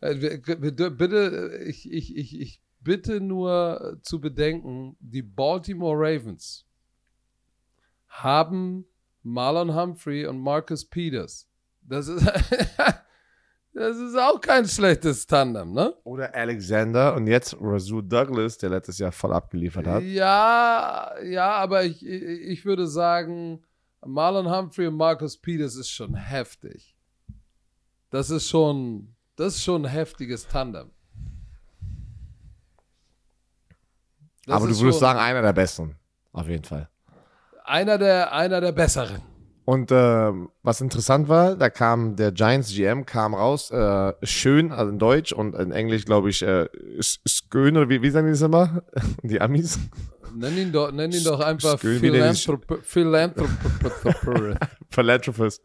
Äh, äh, bitte, äh, ich, ich, ich, ich bitte nur zu bedenken, die Baltimore Ravens haben Marlon Humphrey und Marcus Peters. Das ist, das ist auch kein schlechtes Tandem, ne? Oder Alexander und jetzt Razul Douglas, der letztes Jahr voll abgeliefert hat. Ja, ja, aber ich, ich würde sagen, Marlon Humphrey und Marcus Peters ist schon heftig. Das ist schon, das ist schon ein heftiges Tandem. Das Aber du würdest sagen, einer der besten. Auf jeden Fall. einer der, einer der besseren. Und ähm, was interessant war, da kam der Giants GM kam raus, äh, schön, also in Deutsch und in Englisch, glaube ich, äh, S- Skön oder wie, wie sagen die das immer? Die Amis? Nenn ihn doch, nenn ihn doch einfach Philanthropist.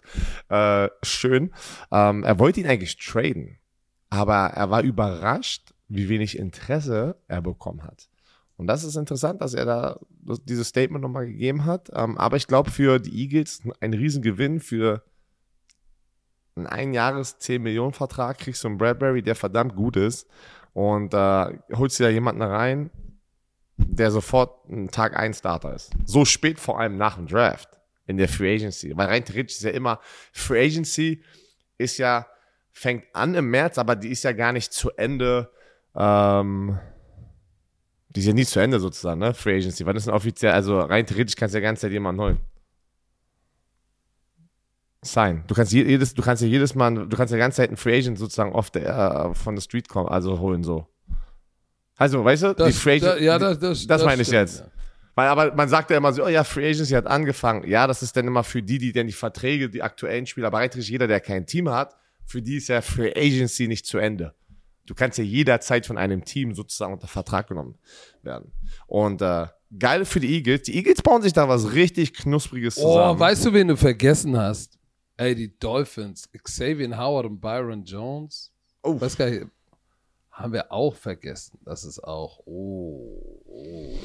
Äh, schön. Ähm, er wollte ihn eigentlich traden, aber er war überrascht, wie wenig Interesse er bekommen hat. Und das ist interessant, dass er da dieses Statement nochmal gegeben hat. Ähm, aber ich glaube, für die Eagles ein Riesengewinn für einen Einjahres 10 Millionen Vertrag kriegst du einen Bradbury, der verdammt gut ist. Und äh, holst dir da jemanden rein, der sofort ein Tag 1 Starter ist. So spät vor allem nach dem Draft in der Free Agency. Weil rein theoretisch ist ja immer, Free Agency ist ja, fängt an im März, aber die ist ja gar nicht zu Ende, ähm, die ist ja nie zu Ende sozusagen, ne? Free Agency. Wann ist denn offiziell, also rein theoretisch kannst du ja ganze Zeit jemanden holen. Sein. Du kannst je- jedes, du kannst ja jedes Mal, du kannst ja ganze Zeit einen Free Agent sozusagen off der, äh, von der Street kommen, also holen so. Also, weißt du, die Das, Free Agent, da, ja, die- das, das, das meine ich stimmt, jetzt. ja. weil, aber man sagt ja immer so, oh ja, Free Agency hat angefangen. Ja, das ist dann immer für die, die denn die Verträge, die aktuellen Spieler, aber eigentlich jeder, der kein Team hat, für die ist ja Free Agency nicht zu Ende. Du kannst ja jederzeit von einem Team sozusagen unter Vertrag genommen werden. Und äh, geil für die Eagles. Die Eagles bauen sich da was richtig Knuspriges zusammen. Oh, weißt du, wen du vergessen hast? Ey, die Dolphins. Xavier Howard und Byron Jones. Oh. Weiß gar nicht. haben wir auch vergessen. Das ist auch, oh, oh.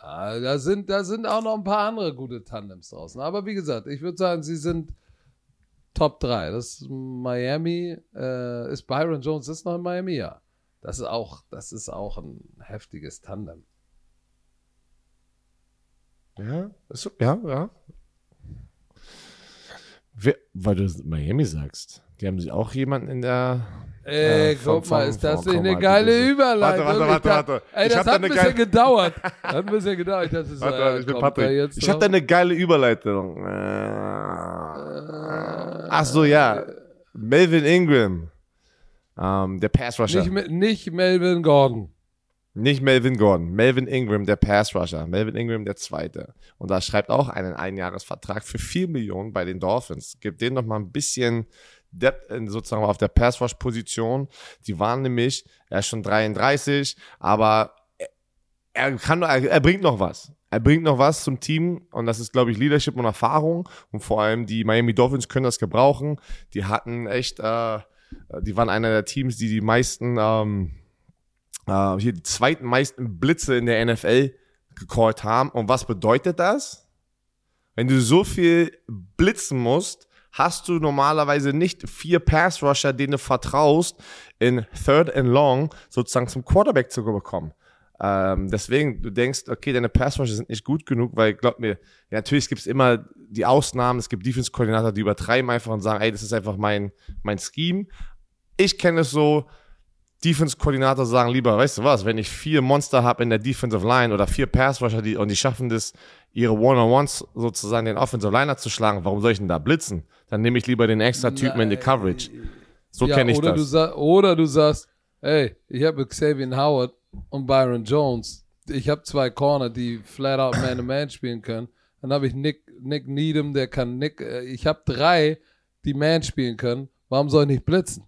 Ah, da, sind, da sind auch noch ein paar andere gute Tandems draußen. Aber wie gesagt, ich würde sagen, sie sind Top 3. Das ist Miami. Äh, ist Byron Jones ist noch in Miami? Ja. Das ist auch, das ist auch ein heftiges Tandem. Ja, ist, ja, ja. Wer, weil du Miami sagst. Die haben sich auch jemanden in der. Ey, äh, guck mal, ist das nicht eine geile Überleitung? Warte, warte, warte, warte. Ey, das hat ein bisschen gedauert. Das hat ein bisschen gedauert. Das ist, warte, warte, ich bin Patrick. Ich hab da eine geile Überleitung. Äh, ach so, ja. Melvin Ingram. Ähm, der Pass Rusher. Nicht, nicht Melvin Gordon. Nicht Melvin Gordon, Melvin Ingram, der Pass Rusher, Melvin Ingram, der Zweite. Und da schreibt auch einen Einjahresvertrag für 4 Millionen bei den Dolphins. Gibt denen noch mal ein bisschen Depth in, sozusagen auf der Pass Rush Position. Die waren nämlich, er ist schon 33, aber er, er kann, er, er bringt noch was. Er bringt noch was zum Team und das ist, glaube ich, Leadership und Erfahrung. Und vor allem die Miami Dolphins können das gebrauchen. Die hatten echt, äh, die waren einer der Teams, die die meisten ähm, äh, hier die zweiten meisten Blitze in der NFL gecallt haben. Und was bedeutet das? Wenn du so viel blitzen musst, hast du normalerweise nicht vier Pass-Rusher, denen du vertraust, in Third and Long sozusagen zum Quarterback zu bekommen. Ähm, deswegen, du denkst, okay, deine Pass-Rusher sind nicht gut genug, weil glaub mir, ja, natürlich gibt es immer die Ausnahmen, es gibt Defense-Koordinator, die übertreiben einfach und sagen, ey, das ist einfach mein, mein Scheme. Ich kenne es so, Defense-Koordinator sagen lieber, weißt du was, wenn ich vier Monster habe in der Defensive Line oder vier Pass-Rusher die, und die schaffen das, ihre One-on-Ones sozusagen den Offensive Liner zu schlagen, warum soll ich denn da blitzen? Dann nehme ich lieber den extra Typen in die Coverage. So ja, kenne ich oder das. Du oder du sagst, hey, ich habe Xavier Howard und Byron Jones. Ich habe zwei Corner, die flat out Man-to-Man spielen können. Dann habe ich Nick, Nick Needham, der kann Nick. Äh, ich habe drei, die Man spielen können. Warum soll ich nicht blitzen?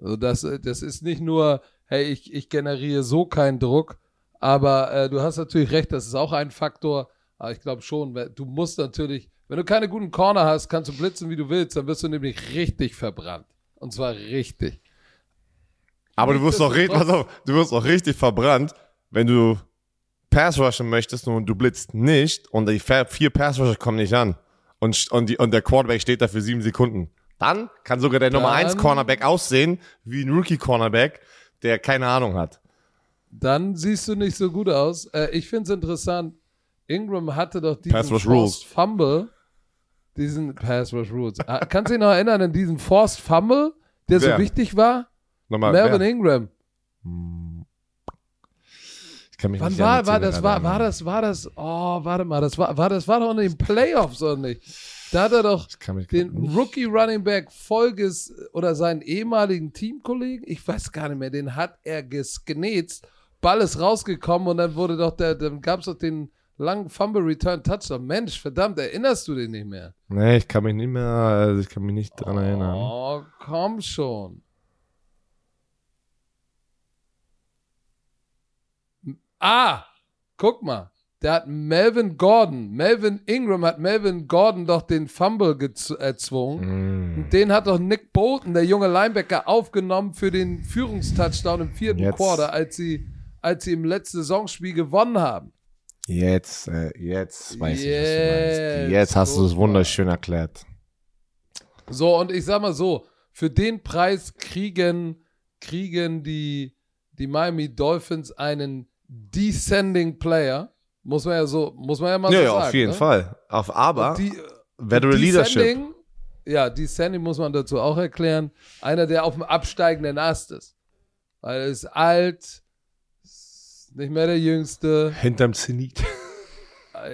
Also das, äh, das ist nicht nur, hey, ich, ich generiere so keinen Druck, aber äh, du hast natürlich recht, das ist auch ein Faktor. Aber ich glaube schon, du musst natürlich, wenn du keine guten Corner hast, kannst du blitzen, wie du willst, dann wirst du nämlich richtig verbrannt. Und zwar richtig. Aber du wirst, auch richtig, auf, du wirst auch richtig verbrannt, wenn du Pass rushen möchtest und du blitzt nicht und die vier Pass rusher kommen nicht an. Und, und, die, und der Quarterback steht da für sieben Sekunden. Dann kann sogar der Nummer 1 Cornerback aussehen wie ein Rookie Cornerback, der keine Ahnung hat. Dann siehst du nicht so gut aus. Äh, ich finde es interessant. Ingram hatte doch diesen Pass Rush Rules. Fumble. Diesen Pass Rush Rules. Ah, kannst du dich noch erinnern an diesen Forced Fumble, der wer? so wichtig war? Nochmal, Melvin wer? Ingram. Ich kann mich Wann nicht war, war das, war, war das, war das, oh, warte mal, das war, war, das war doch in den Playoffs, oder nicht? Da hat er doch den Rookie Running Back Folges oder seinen ehemaligen Teamkollegen, ich weiß gar nicht mehr, den hat er gesgenetzt. Ball ist rausgekommen und dann wurde doch der, dann gab es doch den langen Fumble Return Touchdown. Mensch, verdammt, erinnerst du den nicht mehr? Nee, ich kann mich nicht mehr, also ich kann mich nicht dran oh, erinnern. Oh, komm schon. Ah, guck mal der hat Melvin Gordon, Melvin Ingram hat Melvin Gordon doch den Fumble erzwungen. Mm. Und den hat doch Nick Bolton, der junge Linebacker, aufgenommen für den Führungstouchdown im vierten jetzt. Quarter, als sie, als sie im letzten Saisonspiel gewonnen haben. Jetzt, äh, jetzt weiß jetzt, ich, was du meinst. Jetzt hast du es wunderschön erklärt. So, und ich sag mal so, für den Preis kriegen, kriegen die, die Miami Dolphins einen Descending Player muss man ja so, muss man ja mal ja, so ja, sagen. auf jeden ne? Fall. Auf aber die, Veteran Leadership. Ja, Descending muss man dazu auch erklären. Einer, der auf dem absteigenden Ast ist. Weil er ist alt, ist nicht mehr der Jüngste. Hinterm Zenit.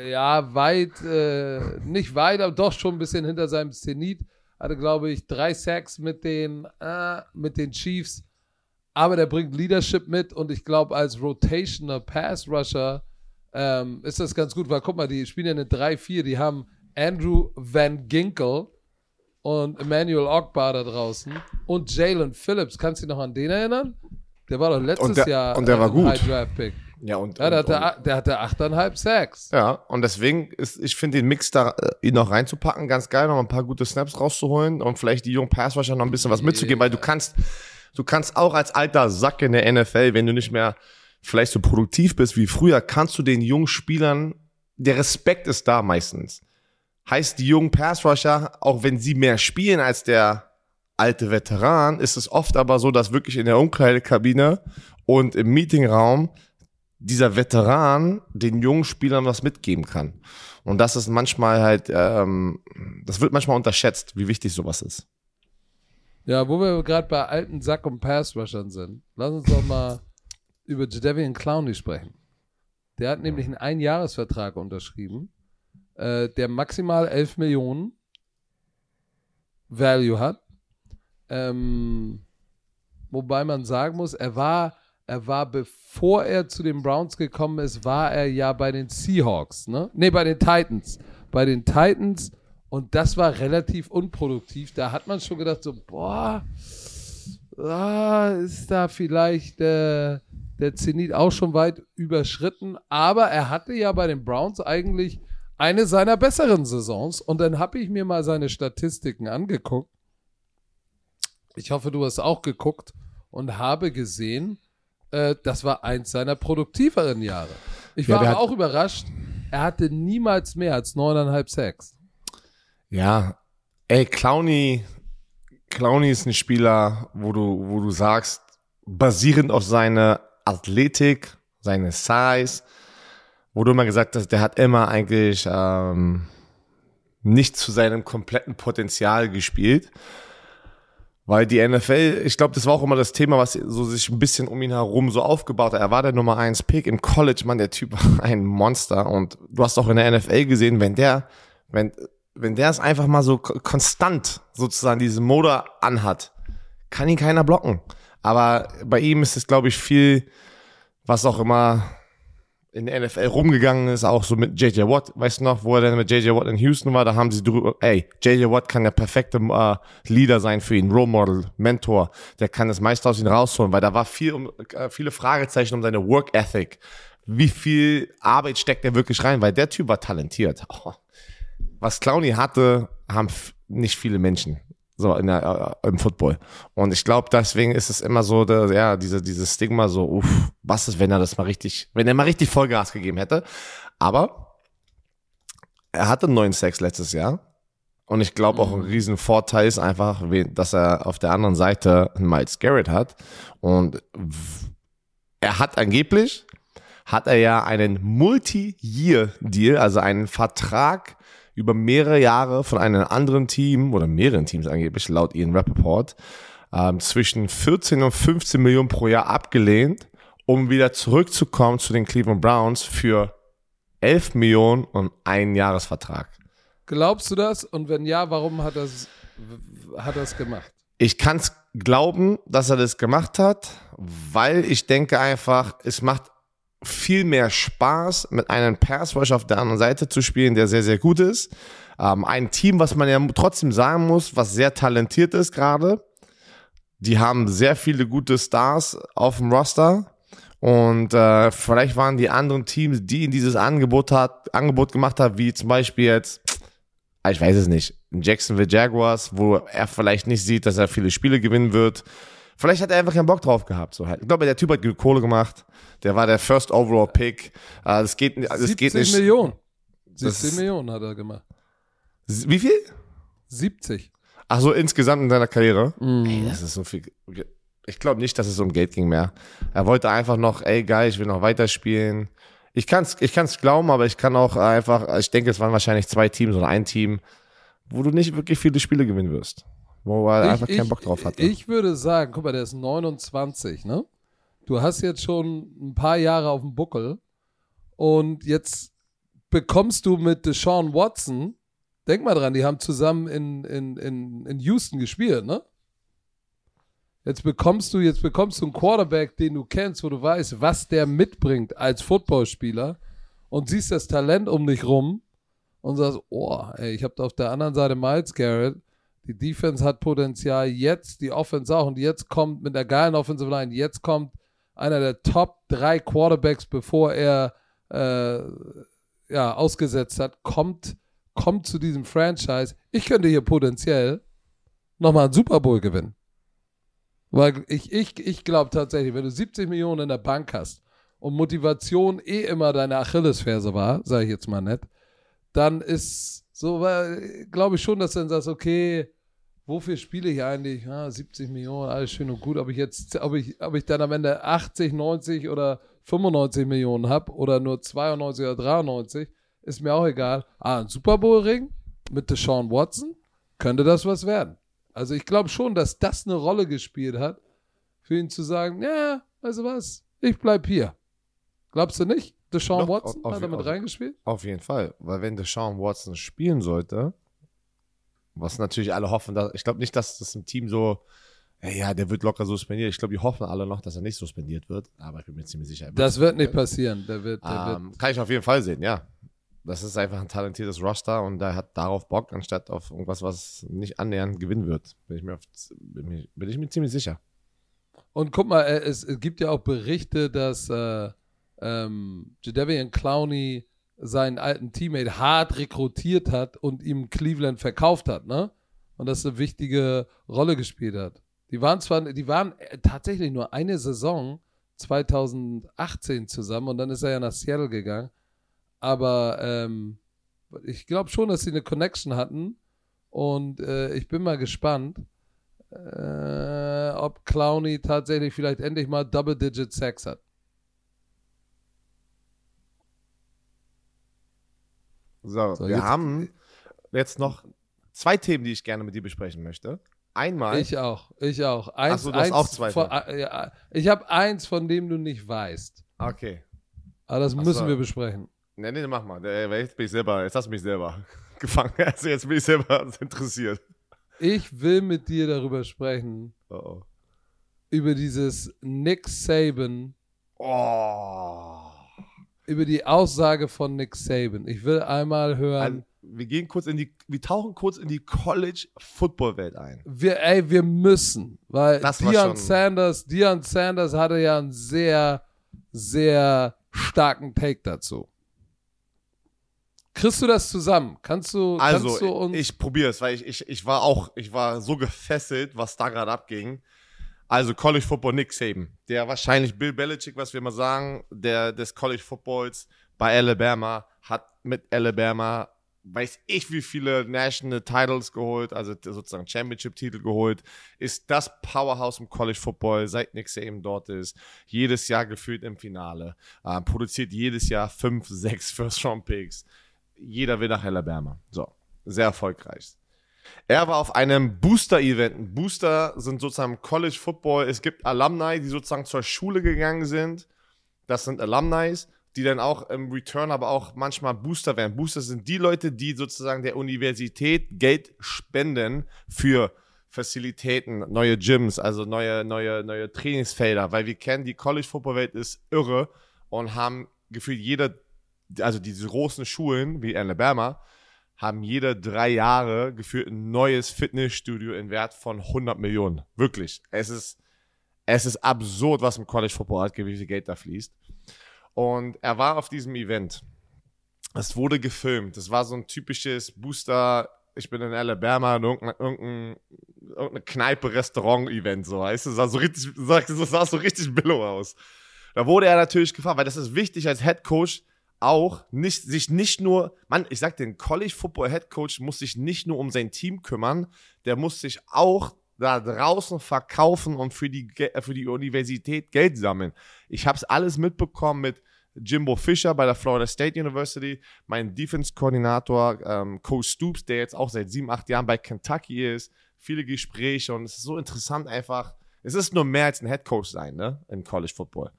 Ja, weit, äh, nicht weit, aber doch schon ein bisschen hinter seinem Zenit. Hatte, glaube ich, drei Sacks mit den, äh, mit den Chiefs. Aber der bringt Leadership mit und ich glaube, als Rotationer Pass Rusher ähm, ist das ganz gut, weil guck mal, die spielen ja eine 3-4, die haben Andrew Van Ginkel und Emmanuel Ogbar da draußen und Jalen Phillips. Kannst du dich noch an den erinnern? Der war doch letztes und der, Jahr und der war gut. High Draft Pick. Ja, und, Ja, der und, hatte, der hatte 8,5 Sacks. Ja, und deswegen ist, ich finde den Mix da, äh, ihn noch reinzupacken, ganz geil, noch ein paar gute Snaps rauszuholen und vielleicht die jungen Passwasher noch ein bisschen was mitzugeben, weil du kannst, du kannst auch als alter Sack in der NFL, wenn du nicht mehr vielleicht so produktiv bist wie früher, kannst du den jungen Spielern, der Respekt ist da meistens. Heißt, die jungen Passrusher, auch wenn sie mehr spielen als der alte Veteran, ist es oft aber so, dass wirklich in der Umkleidekabine und im Meetingraum dieser Veteran den jungen Spielern was mitgeben kann. Und das ist manchmal halt, ähm, das wird manchmal unterschätzt, wie wichtig sowas ist. Ja, wo wir gerade bei alten Sack- und Passrushern sind, lass uns doch mal über Jadavian Clowney sprechen. Der hat nämlich einen Einjahresvertrag unterschrieben, äh, der maximal 11 Millionen Value hat. Ähm, wobei man sagen muss, er war, er war, bevor er zu den Browns gekommen ist, war er ja bei den Seahawks, ne? Ne, bei den Titans. Bei den Titans und das war relativ unproduktiv. Da hat man schon gedacht, so, boah, ah, ist da vielleicht äh, der Zenit auch schon weit überschritten. Aber er hatte ja bei den Browns eigentlich eine seiner besseren Saisons. Und dann habe ich mir mal seine Statistiken angeguckt. Ich hoffe, du hast auch geguckt und habe gesehen, äh, das war eins seiner produktiveren Jahre. Ich Ja, war hat- auch überrascht. Er hatte niemals mehr als neuneinhalb Sacks. Ja, ey, Clowny, Clowny ist ein Spieler, wo du, wo du sagst, basierend auf seiner Athletik, seine Size, wo du immer gesagt hast, der hat immer eigentlich ähm, nicht zu seinem kompletten Potenzial gespielt. Weil die NFL, ich glaube, das war auch immer das Thema, was so sich ein bisschen um ihn herum so aufgebaut hat. Er war der Nummer 1 Pick im College, Mann, der Typ war ein Monster. Und du hast auch in der NFL gesehen, wenn der, wenn, wenn der es einfach mal so ko- konstant sozusagen diese Mode anhat, kann ihn keiner blocken. Aber bei ihm ist es, glaube ich, viel, was auch immer in der NFL rumgegangen ist, auch so mit JJ Watt, weißt du noch, wo er dann mit JJ Watt in Houston war, da haben sie drüber, ey, JJ Watt kann der perfekte äh, Leader sein für ihn, Role Model, Mentor, der kann das meiste aus ihm rausholen, weil da war viel um, äh, viele Fragezeichen um seine Work Ethic. Wie viel Arbeit steckt er wirklich rein, weil der Typ war talentiert. Oh. Was Clowny hatte, haben nicht viele Menschen so in der, äh, im Football. Und ich glaube, deswegen ist es immer so, der, ja, diese, dieses Stigma so, uff, was ist, wenn er das mal richtig, wenn er mal richtig Vollgas gegeben hätte. Aber er hatte neun Sex letztes Jahr. Und ich glaube auch ein riesen Vorteil ist einfach, dass er auf der anderen Seite einen Miles Garrett hat. Und er hat angeblich, hat er ja einen Multi-Year-Deal, also einen Vertrag über mehrere Jahre von einem anderen Team oder mehreren Teams angeblich, laut Ian Rappaport, ähm, zwischen 14 und 15 Millionen pro Jahr abgelehnt, um wieder zurückzukommen zu den Cleveland Browns für 11 Millionen und einen Jahresvertrag. Glaubst du das? Und wenn ja, warum hat er es hat er's gemacht? Ich kann es glauben, dass er das gemacht hat, weil ich denke einfach, es macht viel mehr Spaß, mit einem Pass Rush auf der anderen Seite zu spielen, der sehr, sehr gut ist. Ähm, ein Team, was man ja trotzdem sagen muss, was sehr talentiert ist gerade. Die haben sehr viele gute Stars auf dem Roster. Und äh, vielleicht waren die anderen Teams, die in dieses Angebot hat, Angebot gemacht haben, wie zum Beispiel jetzt, ich weiß es nicht, Jacksonville Jaguars, wo er vielleicht nicht sieht, dass er viele Spiele gewinnen wird. Vielleicht hat er einfach keinen Bock drauf gehabt. So halt. Ich glaube, der Typ hat Kohle gemacht. Der war der First Overall Pick. Äh, das geht, das 17 geht nicht. Millionen. Das- 17 Millionen hat er gemacht. Wie viel? 70. Ach so, insgesamt in seiner Karriere. Mhm. Ey, das ist so viel. Ich glaube nicht, dass es um Geld ging mehr. Er wollte einfach noch, ey geil, ich will noch weiterspielen. Ich kann's, ich kann's glauben, aber ich kann auch einfach, ich denke, es waren wahrscheinlich zwei Teams oder ein Team, wo du nicht wirklich viele Spiele gewinnen wirst. Wo er einfach keinen Bock drauf hatte. Ich würde sagen, guck mal, der ist 29, ne? Du hast jetzt schon ein paar Jahre auf dem Buckel und jetzt bekommst du mit Deshaun Watson, denk mal dran, die haben zusammen in, in, in, in Houston gespielt, ne? Jetzt bekommst du, jetzt bekommst du einen Quarterback, den du kennst, wo du weißt, was der mitbringt als Footballspieler und siehst das Talent um dich rum und sagst, oh, ey, ich habe auf der anderen Seite Miles Garrett, die Defense hat Potenzial, jetzt die Offense auch. Und jetzt kommt mit der geilen Offensive Line, jetzt kommt einer der Top drei Quarterbacks, bevor er äh, ja, ausgesetzt hat, kommt, kommt zu diesem Franchise. Ich könnte hier potenziell nochmal einen Super Bowl gewinnen. Weil ich, ich, ich glaube tatsächlich, wenn du 70 Millionen in der Bank hast und Motivation eh immer deine Achillesferse war, sage ich jetzt mal nett, dann ist so, glaube ich schon, dass du dann sagst, okay, wofür spiele ich eigentlich? Ja, 70 Millionen, alles schön und gut. Ob ich jetzt, ob ich, ob ich dann am Ende 80, 90 oder 95 Millionen habe oder nur 92 oder 93, ist mir auch egal. Ah, ein Super Bowl-Ring mit Deshaun Watson, könnte das was werden. Also ich glaube schon, dass das eine Rolle gespielt hat, für ihn zu sagen, ja, weißt du was, ich bleib hier. Glaubst du nicht? Deshaun Doch, Watson auf, hat damit reingespielt? Auf jeden Fall, weil wenn Deshaun Watson spielen sollte, was natürlich alle hoffen, dass, ich glaube nicht, dass das im Team so, ja, der wird locker suspendiert. Ich glaube, die hoffen alle noch, dass er nicht suspendiert wird, aber ich bin mir ziemlich sicher. Das wird nicht passieren. Der wird, der ähm, wird kann ich auf jeden Fall sehen, ja. Das ist einfach ein talentiertes Roster und der hat darauf Bock, anstatt auf irgendwas, was nicht annähernd gewinnen wird. Bin ich mir, auf, bin, bin ich mir ziemlich sicher. Und guck mal, äh, es, es gibt ja auch Berichte, dass äh, ähm, Jadavian Clowney seinen alten Teammate hart rekrutiert hat und ihm Cleveland verkauft hat, ne? Und das eine wichtige Rolle gespielt hat. Die waren zwar, die waren tatsächlich nur eine Saison 2018 zusammen und dann ist er ja nach Seattle gegangen. Aber ähm, ich glaube schon, dass sie eine Connection hatten und äh, ich bin mal gespannt, äh, ob Clowney tatsächlich vielleicht endlich mal Double-Digit Sex hat. So, so wir jetzt, haben jetzt noch zwei Themen, die ich gerne mit dir besprechen möchte. Einmal. Ich auch, ich auch. Eins, Achso, du hast auch zwei. Von, äh, ja, ich habe eins, von dem du nicht weißt. Okay. Aber das Achso. müssen wir besprechen. Nee, nee, mach mal. Jetzt bin ich selber, jetzt hast du mich selber gefangen. Also jetzt bin ich selber interessiert. Ich will mit dir darüber sprechen. Oh, oh. Über dieses Nick Saban. Oh über die Aussage von Nick Saban. Ich will einmal hören. Also, wir gehen kurz in die, wir tauchen kurz in die College Football Welt ein. Wir, ey, wir müssen, weil Deion Sanders, Deion Sanders hatte ja einen sehr, sehr starken Take dazu. Kriegst du das zusammen? Kannst du, also, kannst du uns ich, ich probiere es, weil ich, ich, ich war auch, ich war so gefesselt, was da gerade abging. Also College Football Nick Saban, der wahrscheinlich Bill Belichick, was wir mal sagen, der des College Footballs bei Alabama, hat mit Alabama weiß ich wie viele National Titles geholt, also sozusagen Championship-Titel geholt, ist das Powerhouse im College Football, seit Nick Saban dort ist, jedes Jahr gefühlt im Finale, äh, produziert jedes Jahr fünf, sechs First-Round-Picks. Jeder will nach Alabama. So, sehr erfolgreich. Er war auf einem Booster-Event. Booster sind sozusagen College Football. Es gibt Alumni, die sozusagen zur Schule gegangen sind. Das sind Alumni, die dann auch im Return aber auch manchmal Booster werden. Booster sind die Leute, die sozusagen der Universität Geld spenden für Facilitäten, neue Gyms, also neue, neue, neue Trainingsfelder, weil wir kennen, die College Football Welt ist irre und haben gefühlt jeder, also diese großen Schulen wie Alabama, haben jede drei Jahre geführt ein neues Fitnessstudio in Wert von 100 Millionen. Wirklich. Es ist, es ist absurd, was im College Football hat, wie viel Geld da fließt. Und er war auf diesem Event. Es wurde gefilmt. Das war so ein typisches Booster. Ich bin in Alabama, in irgendeiner irgendein, irgendeine Kneipe, Restaurant-Event, so, weißt du, sah so richtig, das sah so richtig billow aus. Da wurde er natürlich gefragt, weil das ist wichtig als Head Coach, auch nicht, sich nicht nur, Mann, ich sag den College Football Head Coach muss sich nicht nur um sein Team kümmern, der muss sich auch da draußen verkaufen und für die, für die Universität Geld sammeln. Ich habe es alles mitbekommen mit Jimbo Fischer bei der Florida State University, mein Defense-Koordinator ähm, Coach Stoops, der jetzt auch seit sieben, acht Jahren bei Kentucky ist, viele Gespräche und es ist so interessant einfach. Es ist nur mehr als ein Head Coach sein, ne, in College Football.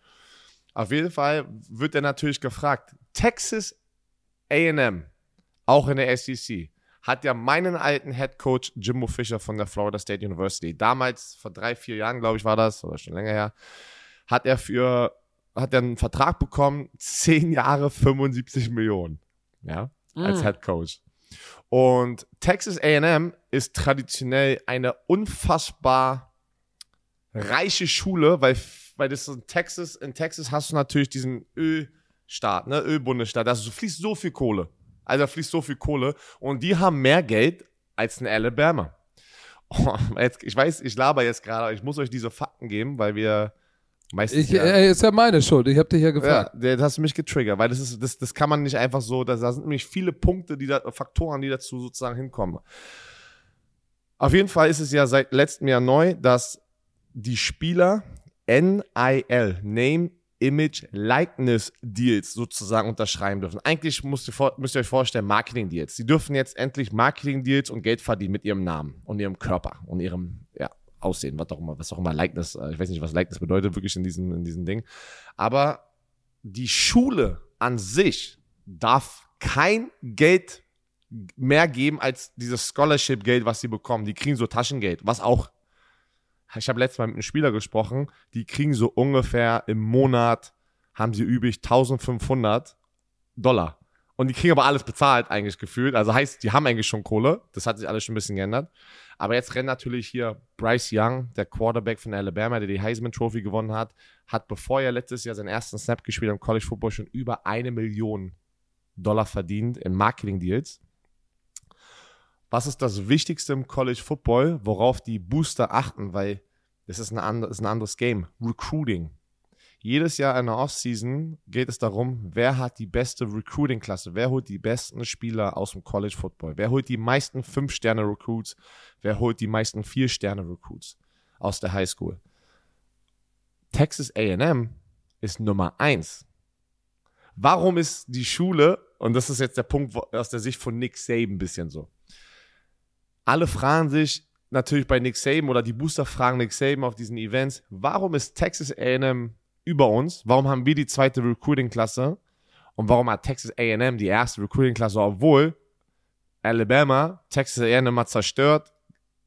Auf jeden Fall wird er natürlich gefragt. Texas AM, auch in der SEC, hat ja meinen alten Head Coach Jimbo Fisher von der Florida State University, damals vor drei, vier Jahren, glaube ich, war das, oder schon länger her, hat er für, hat er einen Vertrag bekommen, zehn Jahre 75 Millionen, ja, als mm. Head Coach. Und Texas AM ist traditionell eine unfassbar reiche Schule, weil weil das in Texas, in Texas hast du natürlich diesen Ölstaat, ne, Ölbundesstaat, da fließt so viel Kohle. Also da fließt so viel Kohle und die haben mehr Geld als ein Alabama. Oh, jetzt, ich weiß, ich laber jetzt gerade, aber ich muss euch diese Fakten geben, weil wir meistens. Ich, äh, ist ja meine Schuld, ich habe dich ja gefragt. Ja, das hast du mich getriggert, weil das ist, das, das kann man nicht einfach so, da sind nämlich viele Punkte, die da, Faktoren, die dazu sozusagen hinkommen. Auf jeden Fall ist es ja seit letztem Jahr neu, dass die Spieler NIL, Name, Image, Likeness Deals sozusagen unterschreiben dürfen. Eigentlich müsst ihr, müsst ihr euch vorstellen, Marketing Deals. Sie dürfen jetzt endlich Marketing Deals und Geld verdienen mit ihrem Namen und ihrem Körper und ihrem ja, Aussehen, was auch immer, was auch immer Likeness, äh, ich weiß nicht, was Likeness bedeutet wirklich in diesem, in diesem Ding. Aber die Schule an sich darf kein Geld mehr geben als dieses Scholarship-Geld, was sie bekommen. Die kriegen so Taschengeld, was auch. Ich habe letztes Mal mit einem Spieler gesprochen, die kriegen so ungefähr im Monat, haben sie übrig 1500 Dollar. Und die kriegen aber alles bezahlt, eigentlich gefühlt. Also heißt, die haben eigentlich schon Kohle. Das hat sich alles schon ein bisschen geändert. Aber jetzt rennt natürlich hier Bryce Young, der Quarterback von Alabama, der die Heisman Trophy gewonnen hat, hat, bevor er letztes Jahr seinen ersten Snap gespielt im College Football, schon über eine Million Dollar verdient in Marketing Deals. Was ist das Wichtigste im College Football, worauf die Booster achten? Weil das ist, ein, ist ein anderes Game. Recruiting. Jedes Jahr in der Offseason geht es darum, wer hat die beste Recruiting-Klasse, wer holt die besten Spieler aus dem College Football, wer holt die meisten 5-Sterne-Recruits, wer holt die meisten 4-Sterne-Recruits aus der High School. Texas AM ist Nummer 1. Warum ist die Schule, und das ist jetzt der Punkt aus der Sicht von Nick Saban ein bisschen so, alle fragen sich natürlich bei Nick Saban oder die Booster fragen Nick Saban auf diesen Events, warum ist Texas A&M über uns? Warum haben wir die zweite Recruiting-Klasse? Und warum hat Texas A&M die erste Recruiting-Klasse, obwohl Alabama Texas A&M mal zerstört?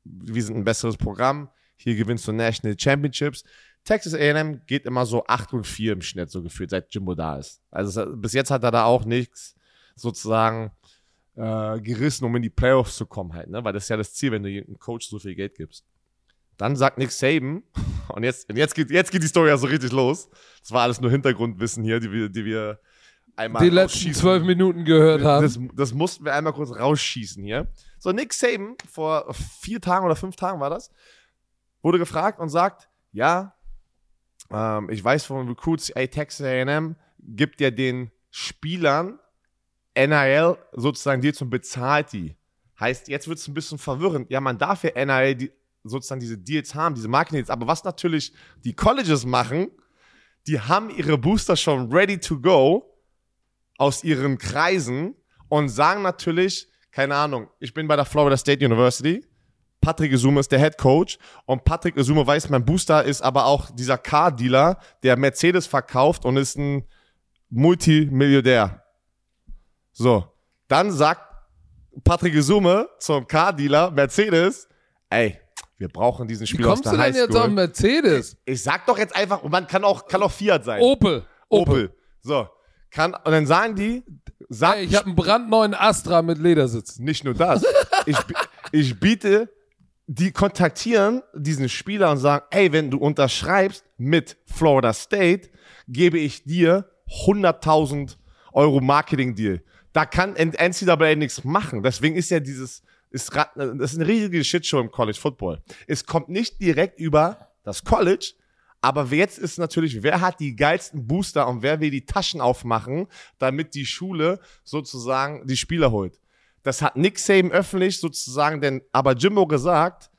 Wir sind ein besseres Programm. Hier gewinnst du National Championships. Texas A&M geht immer so 8 und 4 im Schnitt so gefühlt, seit Jimbo da ist. Also bis jetzt hat er da auch nichts sozusagen äh, gerissen, um in die Playoffs zu kommen halt, ne? Weil das ist ja das Ziel, wenn du einem Coach so viel Geld gibst. Dann sagt Nick Saban, und jetzt, und jetzt, geht, jetzt geht die Story ja so richtig los. Das war alles nur Hintergrundwissen hier, die wir, die wir einmal Die letzten zwölf Minuten gehört haben. Das, das mussten wir einmal kurz rausschießen hier. So, Nick Saban, vor vier Tagen oder fünf Tagen war das, wurde gefragt und sagt, ja, ähm, ich weiß von Recruits, ey, Texas A&M gibt ja den Spielern NIL sozusagen dir zum bezahlt die. Heißt, jetzt wird es ein bisschen verwirrend. Ja, man darf ja NIL die, sozusagen diese Deals haben, diese Marketing-Deals. Aber was natürlich die Colleges machen, die haben ihre Booster schon ready to go aus ihren Kreisen und sagen natürlich, keine Ahnung, ich bin bei der Florida State University. Patrick Isume ist der Head Coach und Patrick Isume weiß, mein Booster ist aber auch dieser Car-Dealer, der Mercedes verkauft und ist ein Multimilliardär. So, dann sagt Patrick Summe zum Car-Dealer Mercedes, ey, wir brauchen diesen Spieler aus der Highschool. Wie kommst du denn jetzt auf Mercedes? Ich sag doch jetzt einfach, man kann auch, kann auch Fiat sein. Opel. Opel. Opel. So. Kann, und dann sagen die, sag, hey, ich habe einen brandneuen Astra mit Ledersitz. Nicht nur das. ich, ich biete, die kontaktieren diesen Spieler und sagen, hey, wenn du unterschreibst mit Florida State, gebe ich dir 100.000 Euro Marketing-Deal. Da kann NCAA nichts machen. Deswegen ist ja dieses, ist, das ist eine riesige Shitshow im College Football. Es kommt nicht direkt über das College, aber jetzt ist natürlich, wer hat die geilsten Booster und wer will die Taschen aufmachen, damit die Schule sozusagen die Spieler holt. Das hat Nick Saban öffentlich sozusagen, denn aber Jimbo gesagt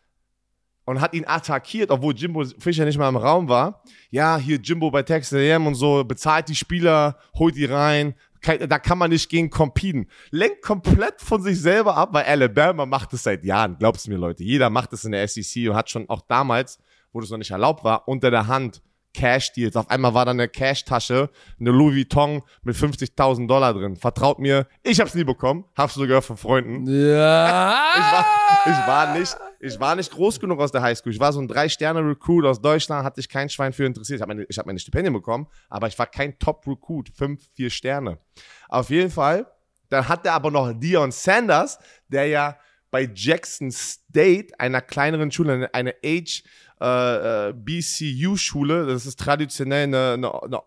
und hat ihn attackiert, obwohl Jimbo Fischer nicht mal im Raum war. Ja, hier Jimbo bei Texas A&M und so bezahlt die Spieler, holt die rein, da kann man nicht gegen competen. Lenkt komplett von sich selber ab, weil Alabama macht es seit Jahren. Glaubst du mir, Leute? Jeder macht es in der SEC und hat schon auch damals, wo das noch nicht erlaubt war, unter der Hand Cash-Deals. Auf einmal war da eine Cash-Tasche, eine Louis Vuitton mit 50.000 Dollar drin. Vertraut mir, ich hab's nie bekommen. Hab's sogar von Freunden. Ja. ich, war, ich war nicht, ich war nicht groß genug aus der Highschool. Ich war so ein Drei-Sterne-Recruit aus Deutschland, hatte ich kein Schwein für interessiert. Ich habe meine, hab meine Stipendien bekommen, aber ich war kein Top-Recruit. Fünf, vier Sterne. Auf jeden Fall. Dann hat er aber noch Dion Sanders, der ja bei Jackson State, einer kleineren Schule, eine Age äh, äh BCU-Schule. Das ist traditionell eine, eine, eine,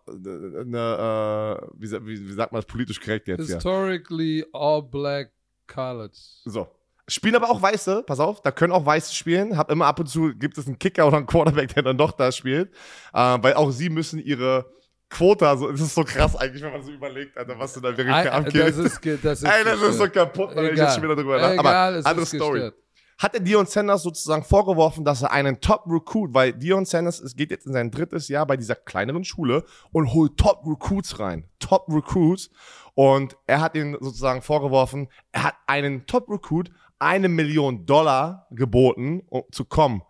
eine äh, wie, wie, sagt man das politisch korrekt jetzt? Historically all black college. So. Spielen aber auch Weiße, pass auf, da können auch Weiße spielen. Hab immer ab und zu gibt es einen Kicker oder einen Quarterback, der dann doch da spielt. Äh, weil auch sie müssen ihre Quota, so, das ist so krass eigentlich, wenn man so überlegt, Alter, was du da wirklich abgehst. Das ist, das ist, Ey, das ist so kaputt, wenn ich jetzt schon wieder drüber nachdenke. Aber andere Story. Gestört. Hat er Dion Sanders sozusagen vorgeworfen, dass er einen Top-Recruit, weil Dion Sanders es geht jetzt in sein drittes Jahr bei dieser kleineren Schule und holt Top-Recruits rein. Top-Recruits. Und er hat ihn sozusagen vorgeworfen, er hat einen Top-Recruit eine Million Dollar geboten, um zu kommen.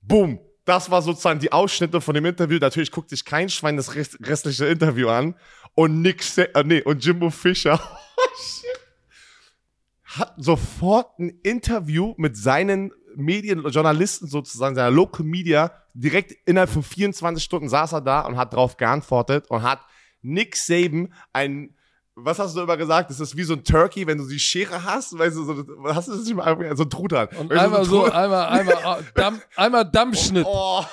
Boom. Das war sozusagen die Ausschnitte von dem Interview. Natürlich guckt sich kein Schwein das restliche Interview an. Und Nick, Se äh, nee, und Jimbo Fischer hat sofort ein Interview mit seinen Medien, Journalisten sozusagen, seiner Local Media, direkt innerhalb von 24 Stunden saß er da und hat darauf geantwortet und hat Nick Saban ein was hast du immer gesagt? Das ist wie so ein Turkey, wenn du die Schere hast, weißt du, so, hast du das nicht mal, so ein Truthahn. Und einmal so, einmal, einmal, oh, Damm, einmal Dammschnitt. Oh.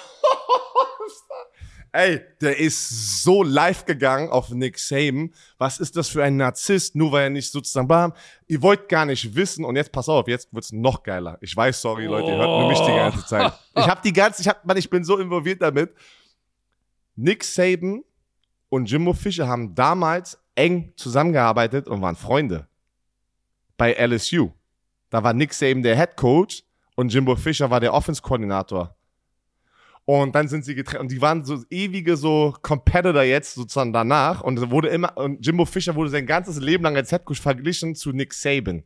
Ey, der ist so live gegangen auf Nick Saban. Was ist das für ein Narzisst? Nur weil er nicht sozusagen bam. Ihr wollt gar nicht wissen. Und jetzt pass auf, jetzt wird's noch geiler. Ich weiß, sorry, Leute, ihr hört nur mich die ganze Zeit. Ich habe die ganze, ich hab, man, ich bin so involviert damit. Nick Saban und Jimbo Fischer haben damals eng zusammengearbeitet und waren Freunde. Bei LSU. Da war Nick Saban der Head Coach und Jimbo Fischer war der Offense-Koordinator. Und dann sind sie getrennt. Und die waren so ewige so Competitor jetzt sozusagen danach. Und wurde immer, und Jimbo Fischer wurde sein ganzes Leben lang als Head Coach verglichen zu Nick Saban.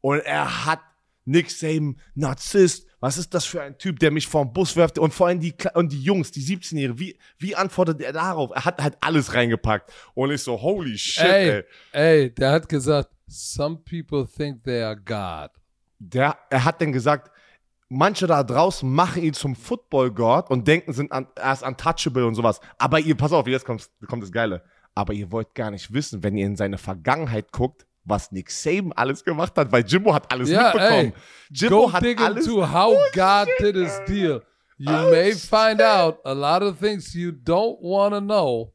Und er hat Nick Saban, Narzisst, was ist das für ein Typ, der mich vom Bus wirft und vor allem die, und die Jungs, die 17-Jährigen, wie, wie antwortet er darauf? Er hat halt alles reingepackt und ich so, holy shit, ey. Ey, ey der hat gesagt, some people think they are God. Der, er hat dann gesagt, manche da draußen machen ihn zum Football-God und denken, sind an, er ist untouchable und sowas. Aber ihr, pass auf, jetzt kommt, kommt das Geile. Aber ihr wollt gar nicht wissen, wenn ihr in seine Vergangenheit guckt, was Nick Saban alles gemacht hat, weil Jimbo hat alles yeah, mitbekommen. Ey, Jimbo go hat dig alles into how God did his deal. You oh, may find out a lot of things you don't want to know.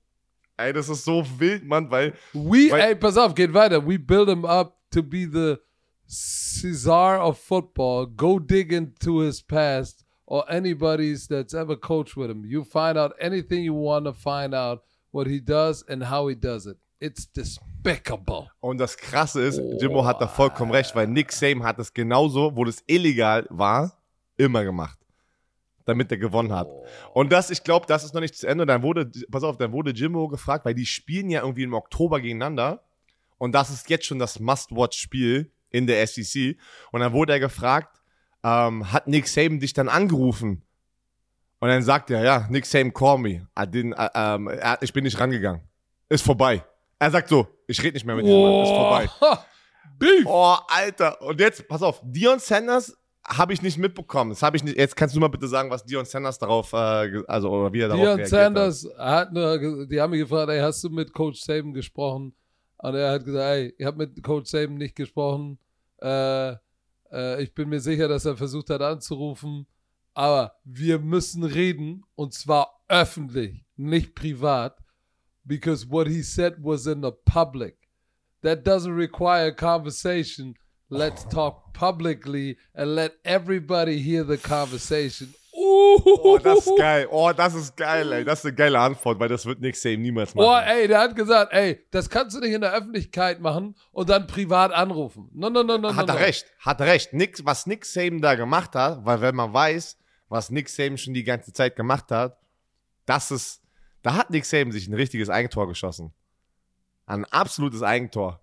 Ey, das ist so wild, Mann, weil. We, weil, ey, pass auf, geht weiter. We build him up to be the Caesar of football. Go dig into his past or anybody's that's ever coached with him. You find out anything you want to find out, what he does and how he does it. It's despicable. Und das Krasse ist, oh. Jimbo hat da vollkommen recht, weil Nick Same hat es genauso, wo das illegal war, immer gemacht. Damit er gewonnen hat. Oh. Und das, ich glaube, das ist noch nicht zu Ende. Dann wurde, pass auf, dann wurde Jimbo gefragt, weil die spielen ja irgendwie im Oktober gegeneinander. Und das ist jetzt schon das Must-Watch-Spiel in der SEC. Und dann wurde er gefragt, ähm, hat Nick Saban dich dann angerufen? Und dann sagt er, ja, Nick Saban call me. I didn't, uh, um, ich bin nicht rangegangen. Ist vorbei. Er sagt so, ich rede nicht mehr mit oh. ist vorbei. Beef. Oh, Alter. Und jetzt, pass auf, Dion Sanders habe ich nicht mitbekommen. Das habe ich nicht. Jetzt kannst du mal bitte sagen, was Dion Sanders darauf, äh, also oder wie er darauf Dion Sanders hat. hat eine, die haben mich gefragt, ey, hast du mit Coach Saban gesprochen? Und er hat gesagt, ey, ich habe mit Coach Saban nicht gesprochen. Äh, äh, ich bin mir sicher, dass er versucht hat anzurufen. Aber wir müssen reden und zwar öffentlich, nicht privat because what he said was in the public. That doesn't require conversation. Let's talk publicly and let everybody hear the conversation. Oh, das ist geil. Oh, das ist geil, ey. Das ist eine geile Antwort, weil das wird Nick Saban niemals machen. Oh, ey, der hat gesagt, ey, das kannst du nicht in der Öffentlichkeit machen und dann privat anrufen. No, no, no, no, Hat no, er no. recht. Hat er recht. Nick, was Nick Saban da gemacht hat, weil wenn man weiß, was Nick Saban schon die ganze Zeit gemacht hat, das ist da hat Nick Saban sich ein richtiges Eigentor geschossen. Ein absolutes Eigentor.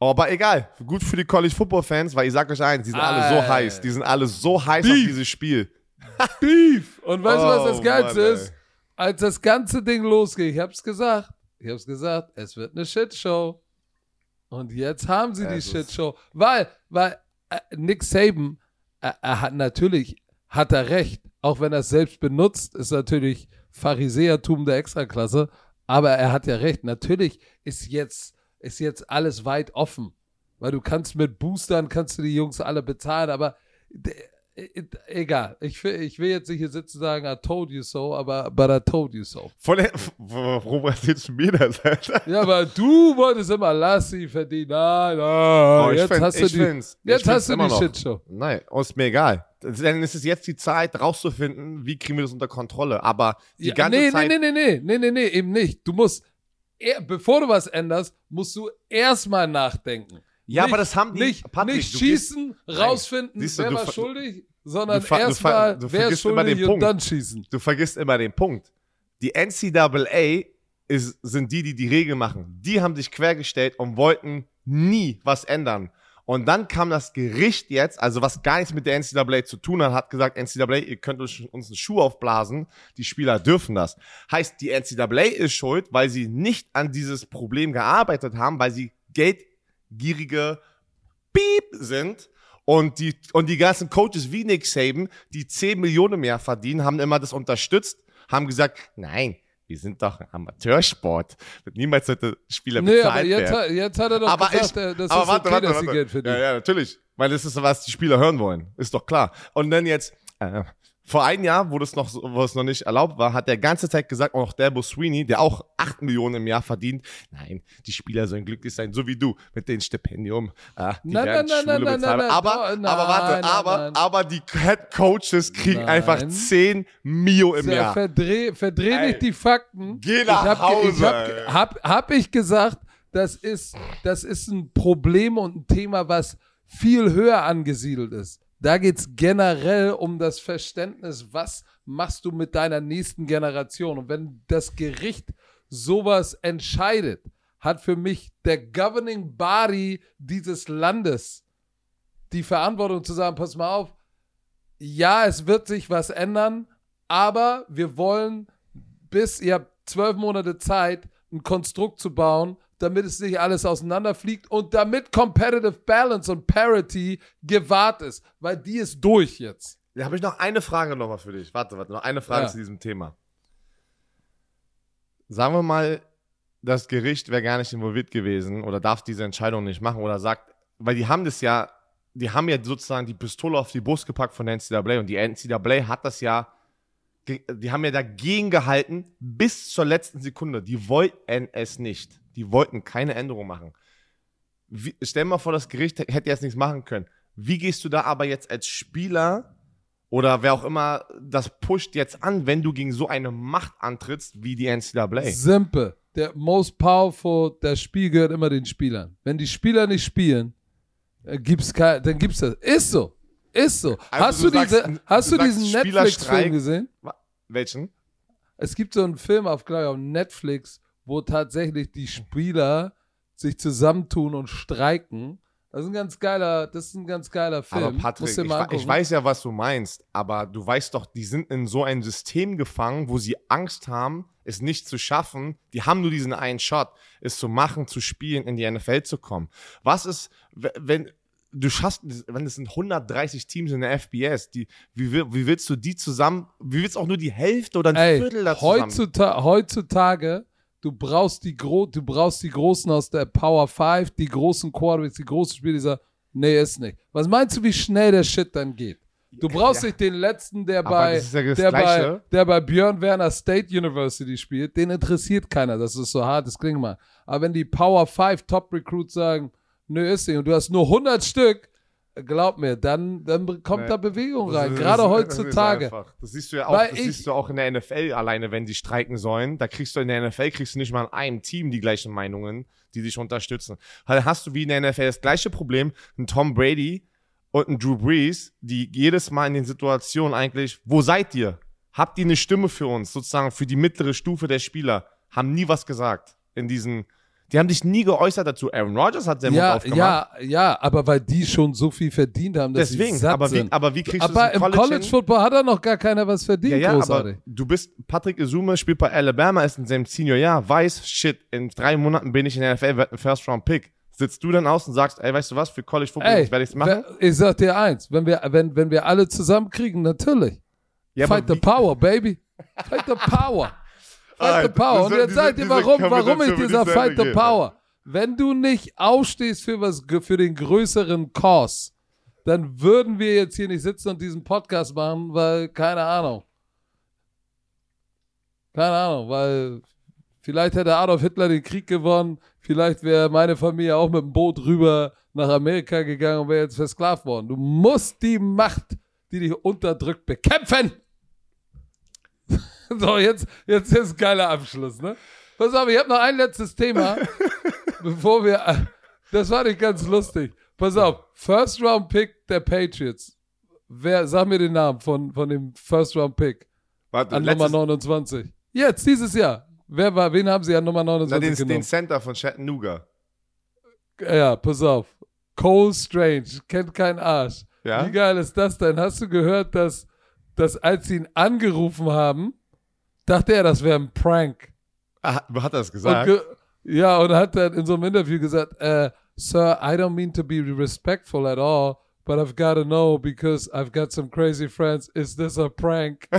Aber egal, gut für die College Football Fans, weil ich sag euch eins, die sind alle so heiß, die sind alle so heiß Beef. auf dieses Spiel. Beef. Und weißt du, oh, was das Geilste Mann, ist? Als das ganze Ding losging, ich hab's gesagt, ich hab's gesagt, es wird eine Shitshow. Und jetzt haben sie ja, die Shitshow, weil, weil äh, Nick Saban, äh, er hat natürlich, hat er recht, auch wenn er es selbst benutzt, ist natürlich Pharisäertum der Extraklasse. Aber er hat ja recht. Natürlich ist jetzt, ist jetzt alles weit offen. Weil du kannst mit Boostern, kannst du die Jungs alle bezahlen. Aber egal. Ich, will- ich will jetzt nicht hier sitzen und sagen, I told you so, aber but I told you so. Der, warum erzählst du mir das, Alter? Ja, aber du wolltest immer Lassi verdienen. Nein, nein. Oh, jetzt find- hast du die, jetzt hast du die. Shitshow. Nein, ist mir egal. Denn es ist jetzt die Zeit, rauszufinden, wie kriegen wir das unter Kontrolle. Aber die Ja, ganze nee, Zeit. nee, nee, nee, nee, nee, nee, eben nicht. Du musst, bevor du was änderst, musst du erstmal nachdenken. Ja, nicht, aber das haben die- Nicht, Patrick, nicht schießen, rausfinden, Siehst du, wer war schuldig, sondern erstmal, du wer ist vergisst immer schuldig den und Punkt. dann schießen. Du vergisst immer den Punkt. Die NCAA ist, sind die, die die Regeln machen. Die haben sich quergestellt und wollten nie was ändern. Und dann kam das Gericht jetzt, also was gar nichts mit der NCAA zu tun hat, hat gesagt, NCAA, ihr könnt uns uns einen Schuh aufblasen, die Spieler dürfen das. Heißt, die NCAA ist schuld, weil sie nicht an dieses Problem gearbeitet haben, weil sie geldgierige Piep sind und die, und die ganzen Coaches wie Nick Saban, die 10 Millionen mehr verdienen, haben immer das unterstützt, haben gesagt, nein, wir sind doch ein Amateursport. Niemals solche Spieler Nee, bezahlt aber jetzt, werden. hat- jetzt hat er doch Aber gesagt, ich, äh, das aber ist warte, okay, warte, dass warte. sie Geld verdienen. Ja, ja, natürlich. Weil das ist, was die Spieler hören wollen. Ist doch klar. Und dann jetzt, äh, vor einem Jahr, wo das noch, wo es noch nicht erlaubt war, hat der ganze Zeit gesagt, auch Dabo Sweeney, der auch 8 Millionen im Jahr verdient, nein, die Spieler sollen glücklich sein, so wie du, mit dem Stipendium. Äh, die Nein, werden nein, Schule nein, bezahlen. nein, aber, aber warte, nein, aber, nein. aber die Head Coaches kriegen Nein. einfach 10 Mio im Ja, Jahr. Verdreh, verdreh Ey, nicht die Fakten. geh nach ich hab, ge- Ich Hause, hab, hab, hab ich gesagt, das ist, das ist ein Problem und ein Thema, was viel höher angesiedelt ist. Da geht's generell um das Verständnis, was machst du mit deiner nächsten Generation. Und wenn das Gericht sowas entscheidet, hat für mich der Governing Body dieses Landes die Verantwortung zu sagen, pass mal auf, ja, es wird sich was ändern, aber wir wollen bis, ihr habt zwölf Monate Zeit, ein Konstrukt zu bauen, damit es nicht alles auseinanderfliegt und damit Competitive Balance und Parity gewahrt ist, weil die ist durch jetzt. Da habe ich noch eine Frage nochmal für dich. Warte, warte, noch eine Frage Ja. zu diesem Thema. Sagen wir mal, das Gericht wäre gar nicht involviert gewesen oder darf diese Entscheidung nicht machen oder sagt, weil die haben das ja, die haben ja sozusagen die Pistole auf die Brust gepackt von der NCAA und die NCAA hat das ja, die haben ja dagegen gehalten bis zur letzten Sekunde. Die wollten es nicht. Die wollten keine Änderung machen. Wie, stell mal vor, das Gericht hätte jetzt nichts machen können. Wie gehst du da aber jetzt als Spieler oder wer auch immer das pusht jetzt an, wenn du gegen so eine Macht antrittst wie die NCAA? Simple. Der most powerful, das Spiel gehört immer den Spielern. Wenn die Spieler nicht spielen, äh, gibt's kein, dann gibt's das. Ist so. Ist so. Also hast du du, diese, sagst- hast du diesen Netflix-Film gesehen? Welchen? Es gibt so einen Film auf, glaube ich, auf Netflix, wo tatsächlich die Spieler sich zusammentun und streiken. Das ist ein ganz geiler, das ist ein ganz geiler Film. Aber Patrick, ich, ich weiß ja, was du meinst, aber du weißt doch, die sind in so ein System gefangen, wo sie Angst haben, es nicht zu schaffen. Die haben nur diesen einen Shot, es zu machen, zu spielen, in die NFL zu kommen. Was ist, wenn du schaffst, wenn es sind 130 Teams in der FBS, die, wie, wie willst du die zusammen, wie willst du auch nur die Hälfte oder ein Ey, Viertel da zusammen? heutzutage, heutzutage, du brauchst die Gro du brauchst die Großen aus der Power 5, die großen Quarterbacks, die großen Spieler, die sagen, nee, ist nicht. Was meinst du, wie schnell der Shit dann geht? Du brauchst ja. nicht den letzten, der bei, ja der, bei, der bei Björn Werner State University spielt, den interessiert keiner. Das ist so hart, das klingt mal. Aber wenn die Power 5 Top Recruits sagen, nö, ist nicht, und du hast nur 100 Stück, glaub mir, dann, dann kommt Nee. da Bewegung Das rein. ist- Gerade das ist heutzutage. Das siehst du ja auch, Weil das ich- siehst du auch in der NFL alleine, wenn die streiken sollen. Da kriegst du in der NFL kriegst du nicht mal in einem Team die gleichen Meinungen, die dich unterstützen. Dann hast du wie in der NFL das gleiche Problem, ein Tom Brady und ein Drew Brees, die jedes Mal in den Situationen eigentlich, wo seid ihr? Habt ihr eine Stimme für uns, sozusagen für die mittlere Stufe der Spieler? Haben nie was gesagt in diesen, die haben sich nie geäußert dazu. Aaron Rodgers hat seinen Mund Ja, aufgemacht. ja, ja, aber weil die schon so viel verdient haben, dass Deswegen, sie satt aber wie, aber wie kriegst du aber das im College, College hin? Football hat er noch gar keiner was verdient, Ja, ja, großartig. aber du bist, Patrick Izume spielt bei Alabama, ist in seinem Senior-Jahr, weiß, shit, in drei Monaten bin ich in der NFL, werd ein First-Round-Pick. Sitzt du dann aus und sagst, ey, weißt du was, für College Football werde ich es machen? ich sag dir eins, wenn wir, wenn, wenn wir alle zusammenkriegen, natürlich. Ja, Fight the power, baby. Fight the power. Fight the power. Und jetzt sag diese- dir, warum, warum ich ich fight the power. Wenn du nicht aufstehst für was, für den größeren Cause, dann würden wir jetzt hier nicht sitzen und diesen Podcast machen, weil, keine Ahnung. Keine Ahnung, weil vielleicht hätte Adolf Hitler den Krieg gewonnen, vielleicht wäre meine Familie auch mit dem Boot rüber nach Amerika gegangen und wäre jetzt versklavt worden. Du musst die Macht, die dich unterdrückt, bekämpfen. so, jetzt, jetzt ist ein geiler Abschluss, ne? Pass auf, ich habe noch ein letztes Thema, bevor wir. Das war nicht ganz lustig. Pass auf, First Round Pick der Patriots. Wer, sag mir den Namen von, von dem First Round Pick Warte, an Nummer letztes, 29. Jetzt, dieses Jahr. Wer war, wen haben sie an Nummer na, 29 den, den genommen? Center von Chattanooga. Ja, pass auf. Cole Strange, kennt kein Arsch. Ja? Wie geil ist das denn? Hast du gehört, dass, dass als sie ihn angerufen haben, dachte er, das wäre ein Prank. Ah, hat er das Und gesagt? ge ja, und hat dann in so einem Interview gesagt, äh, Sir, I don't mean to be respectful at all, but I've got to know because I've got some crazy friends. Is this a prank?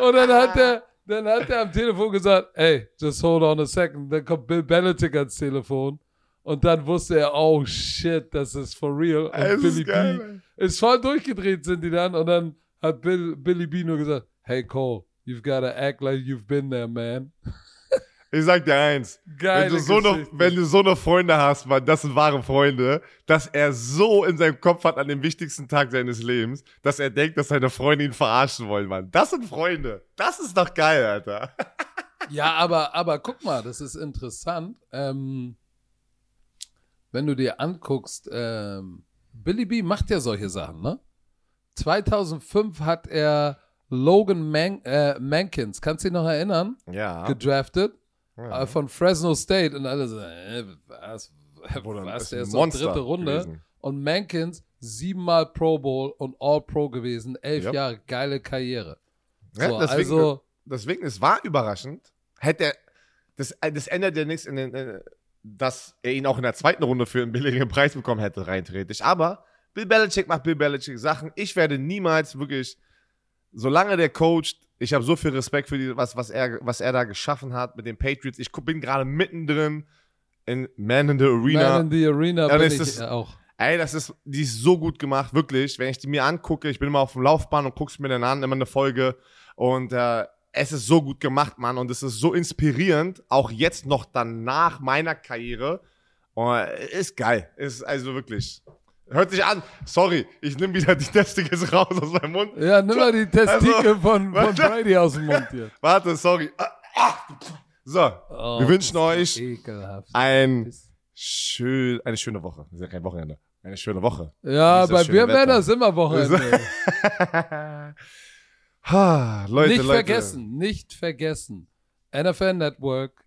und dann hat er, dann hat er am Telefon gesagt, ey, just hold on a second. Dann kommt Bill Belichick ans Telefon. Und dann wusste er, oh shit, das ist for real. Und ist Billy geil, B ist voll durchgedreht, sind die dann. Und dann hat Bill, Billy B nur gesagt, hey Cole, you've got to act like you've been there, man. Ich sag dir eins. Geile wenn, du so eine, Geschichte. wenn du so eine Freunde hast, Mann, das sind wahre Freunde, dass er so in seinem Kopf hat an dem wichtigsten Tag seines Lebens, dass er denkt, dass seine Freunde ihn verarschen wollen, Mann. Das sind Freunde. Das ist doch geil, Alter. Ja, aber, aber guck mal, das ist interessant. Ähm, wenn du dir anguckst, ähm, Billy B macht ja solche Sachen, ne? 2005 hat er Logan Man äh, Mankins, kannst du dich noch erinnern? Ja. Gedraftet ja. äh, von Fresno State und alle so, äh, was, was, der ist Monster dritte Runde. gewesen. Und Mankins siebenmal Pro Bowl und All Pro gewesen, elf Yep. Jahre, geile Karriere. Ja, So, deswegen, also, deswegen, es war überraschend. Hätte er, das, das ändert ja nichts in den, äh, dass er ihn auch in der zweiten Runde für einen billigen Preis bekommen hätte, rein theoretisch. Aber Bill Belichick macht Bill Belichick Sachen. Ich werde niemals wirklich, solange der coacht, ich habe so viel Respekt für die, was, was, er, was er da geschaffen hat mit den Patriots. Ich bin gerade mittendrin in Man in the Arena. Man in the Arena Ja, bin das ich ist- auch. Ey, das ist, die ist so gut gemacht, wirklich. Wenn ich die mir angucke, ich bin immer auf dem Laufbahn und guck's mir dann an, immer eine Folge. Und äh, es ist so gut gemacht, Mann. Und es ist so inspirierend, auch jetzt noch danach meiner Karriere. Und, äh, ist geil. Ist also wirklich. Hört sich an. Sorry, ich nehme wieder die Testicles raus aus meinem Mund. Ja, nimm mal die Testikel Also, von, von. Brady aus dem Mund hier. Warte, sorry. Ah, ah. So, Oh, wir wünschen euch Ekelhaft. ein schön, eine schöne Woche. Das ist ja kein Wochenende. Eine schöne Woche. Ja, bei wir. Männer sind wir Wochenende. ha, Leute, nicht Leute. vergessen, nicht vergessen. NFL Network,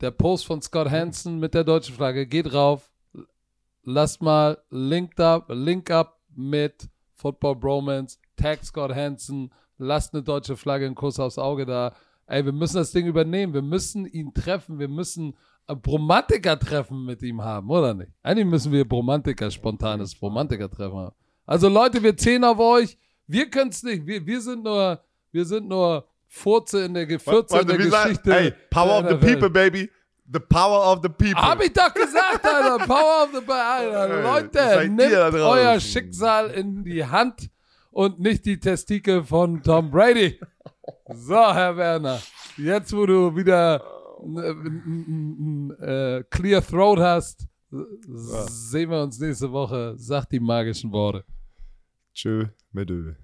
der Post von Scott Hansen mit der deutschen Flagge, geht rauf. Lasst mal Link up, Link up mit Football Bromance, tag Scott Hansen, lasst eine deutsche Flagge, einen Kuss aufs Auge da. Ey, wir müssen das Ding übernehmen, wir müssen ihn treffen, wir müssen ein Bromantiker-Treffen mit ihm haben, oder nicht? Eigentlich müssen wir Bromantiker, spontanes Bromantiker-Treffen haben. Also Leute, wir zählen auf euch. Wir können es nicht. Wir, wir sind nur, wir sind nur Furze in der, Ge- Fürze in der Geschichte. Ey, Power of the people, baby. The power of the people. Hab ich doch gesagt, Alter. Power of the Alter. Ey, Leute, nehmt euer Schicksal in die Hand und nicht die Testikel von Tom Brady. So, Herr Werner. Jetzt, wo du wieder ein äh, Clear Throat hast, sehen wir uns nächste Woche. Sag die magischen Worte. Tschö, mit Ö.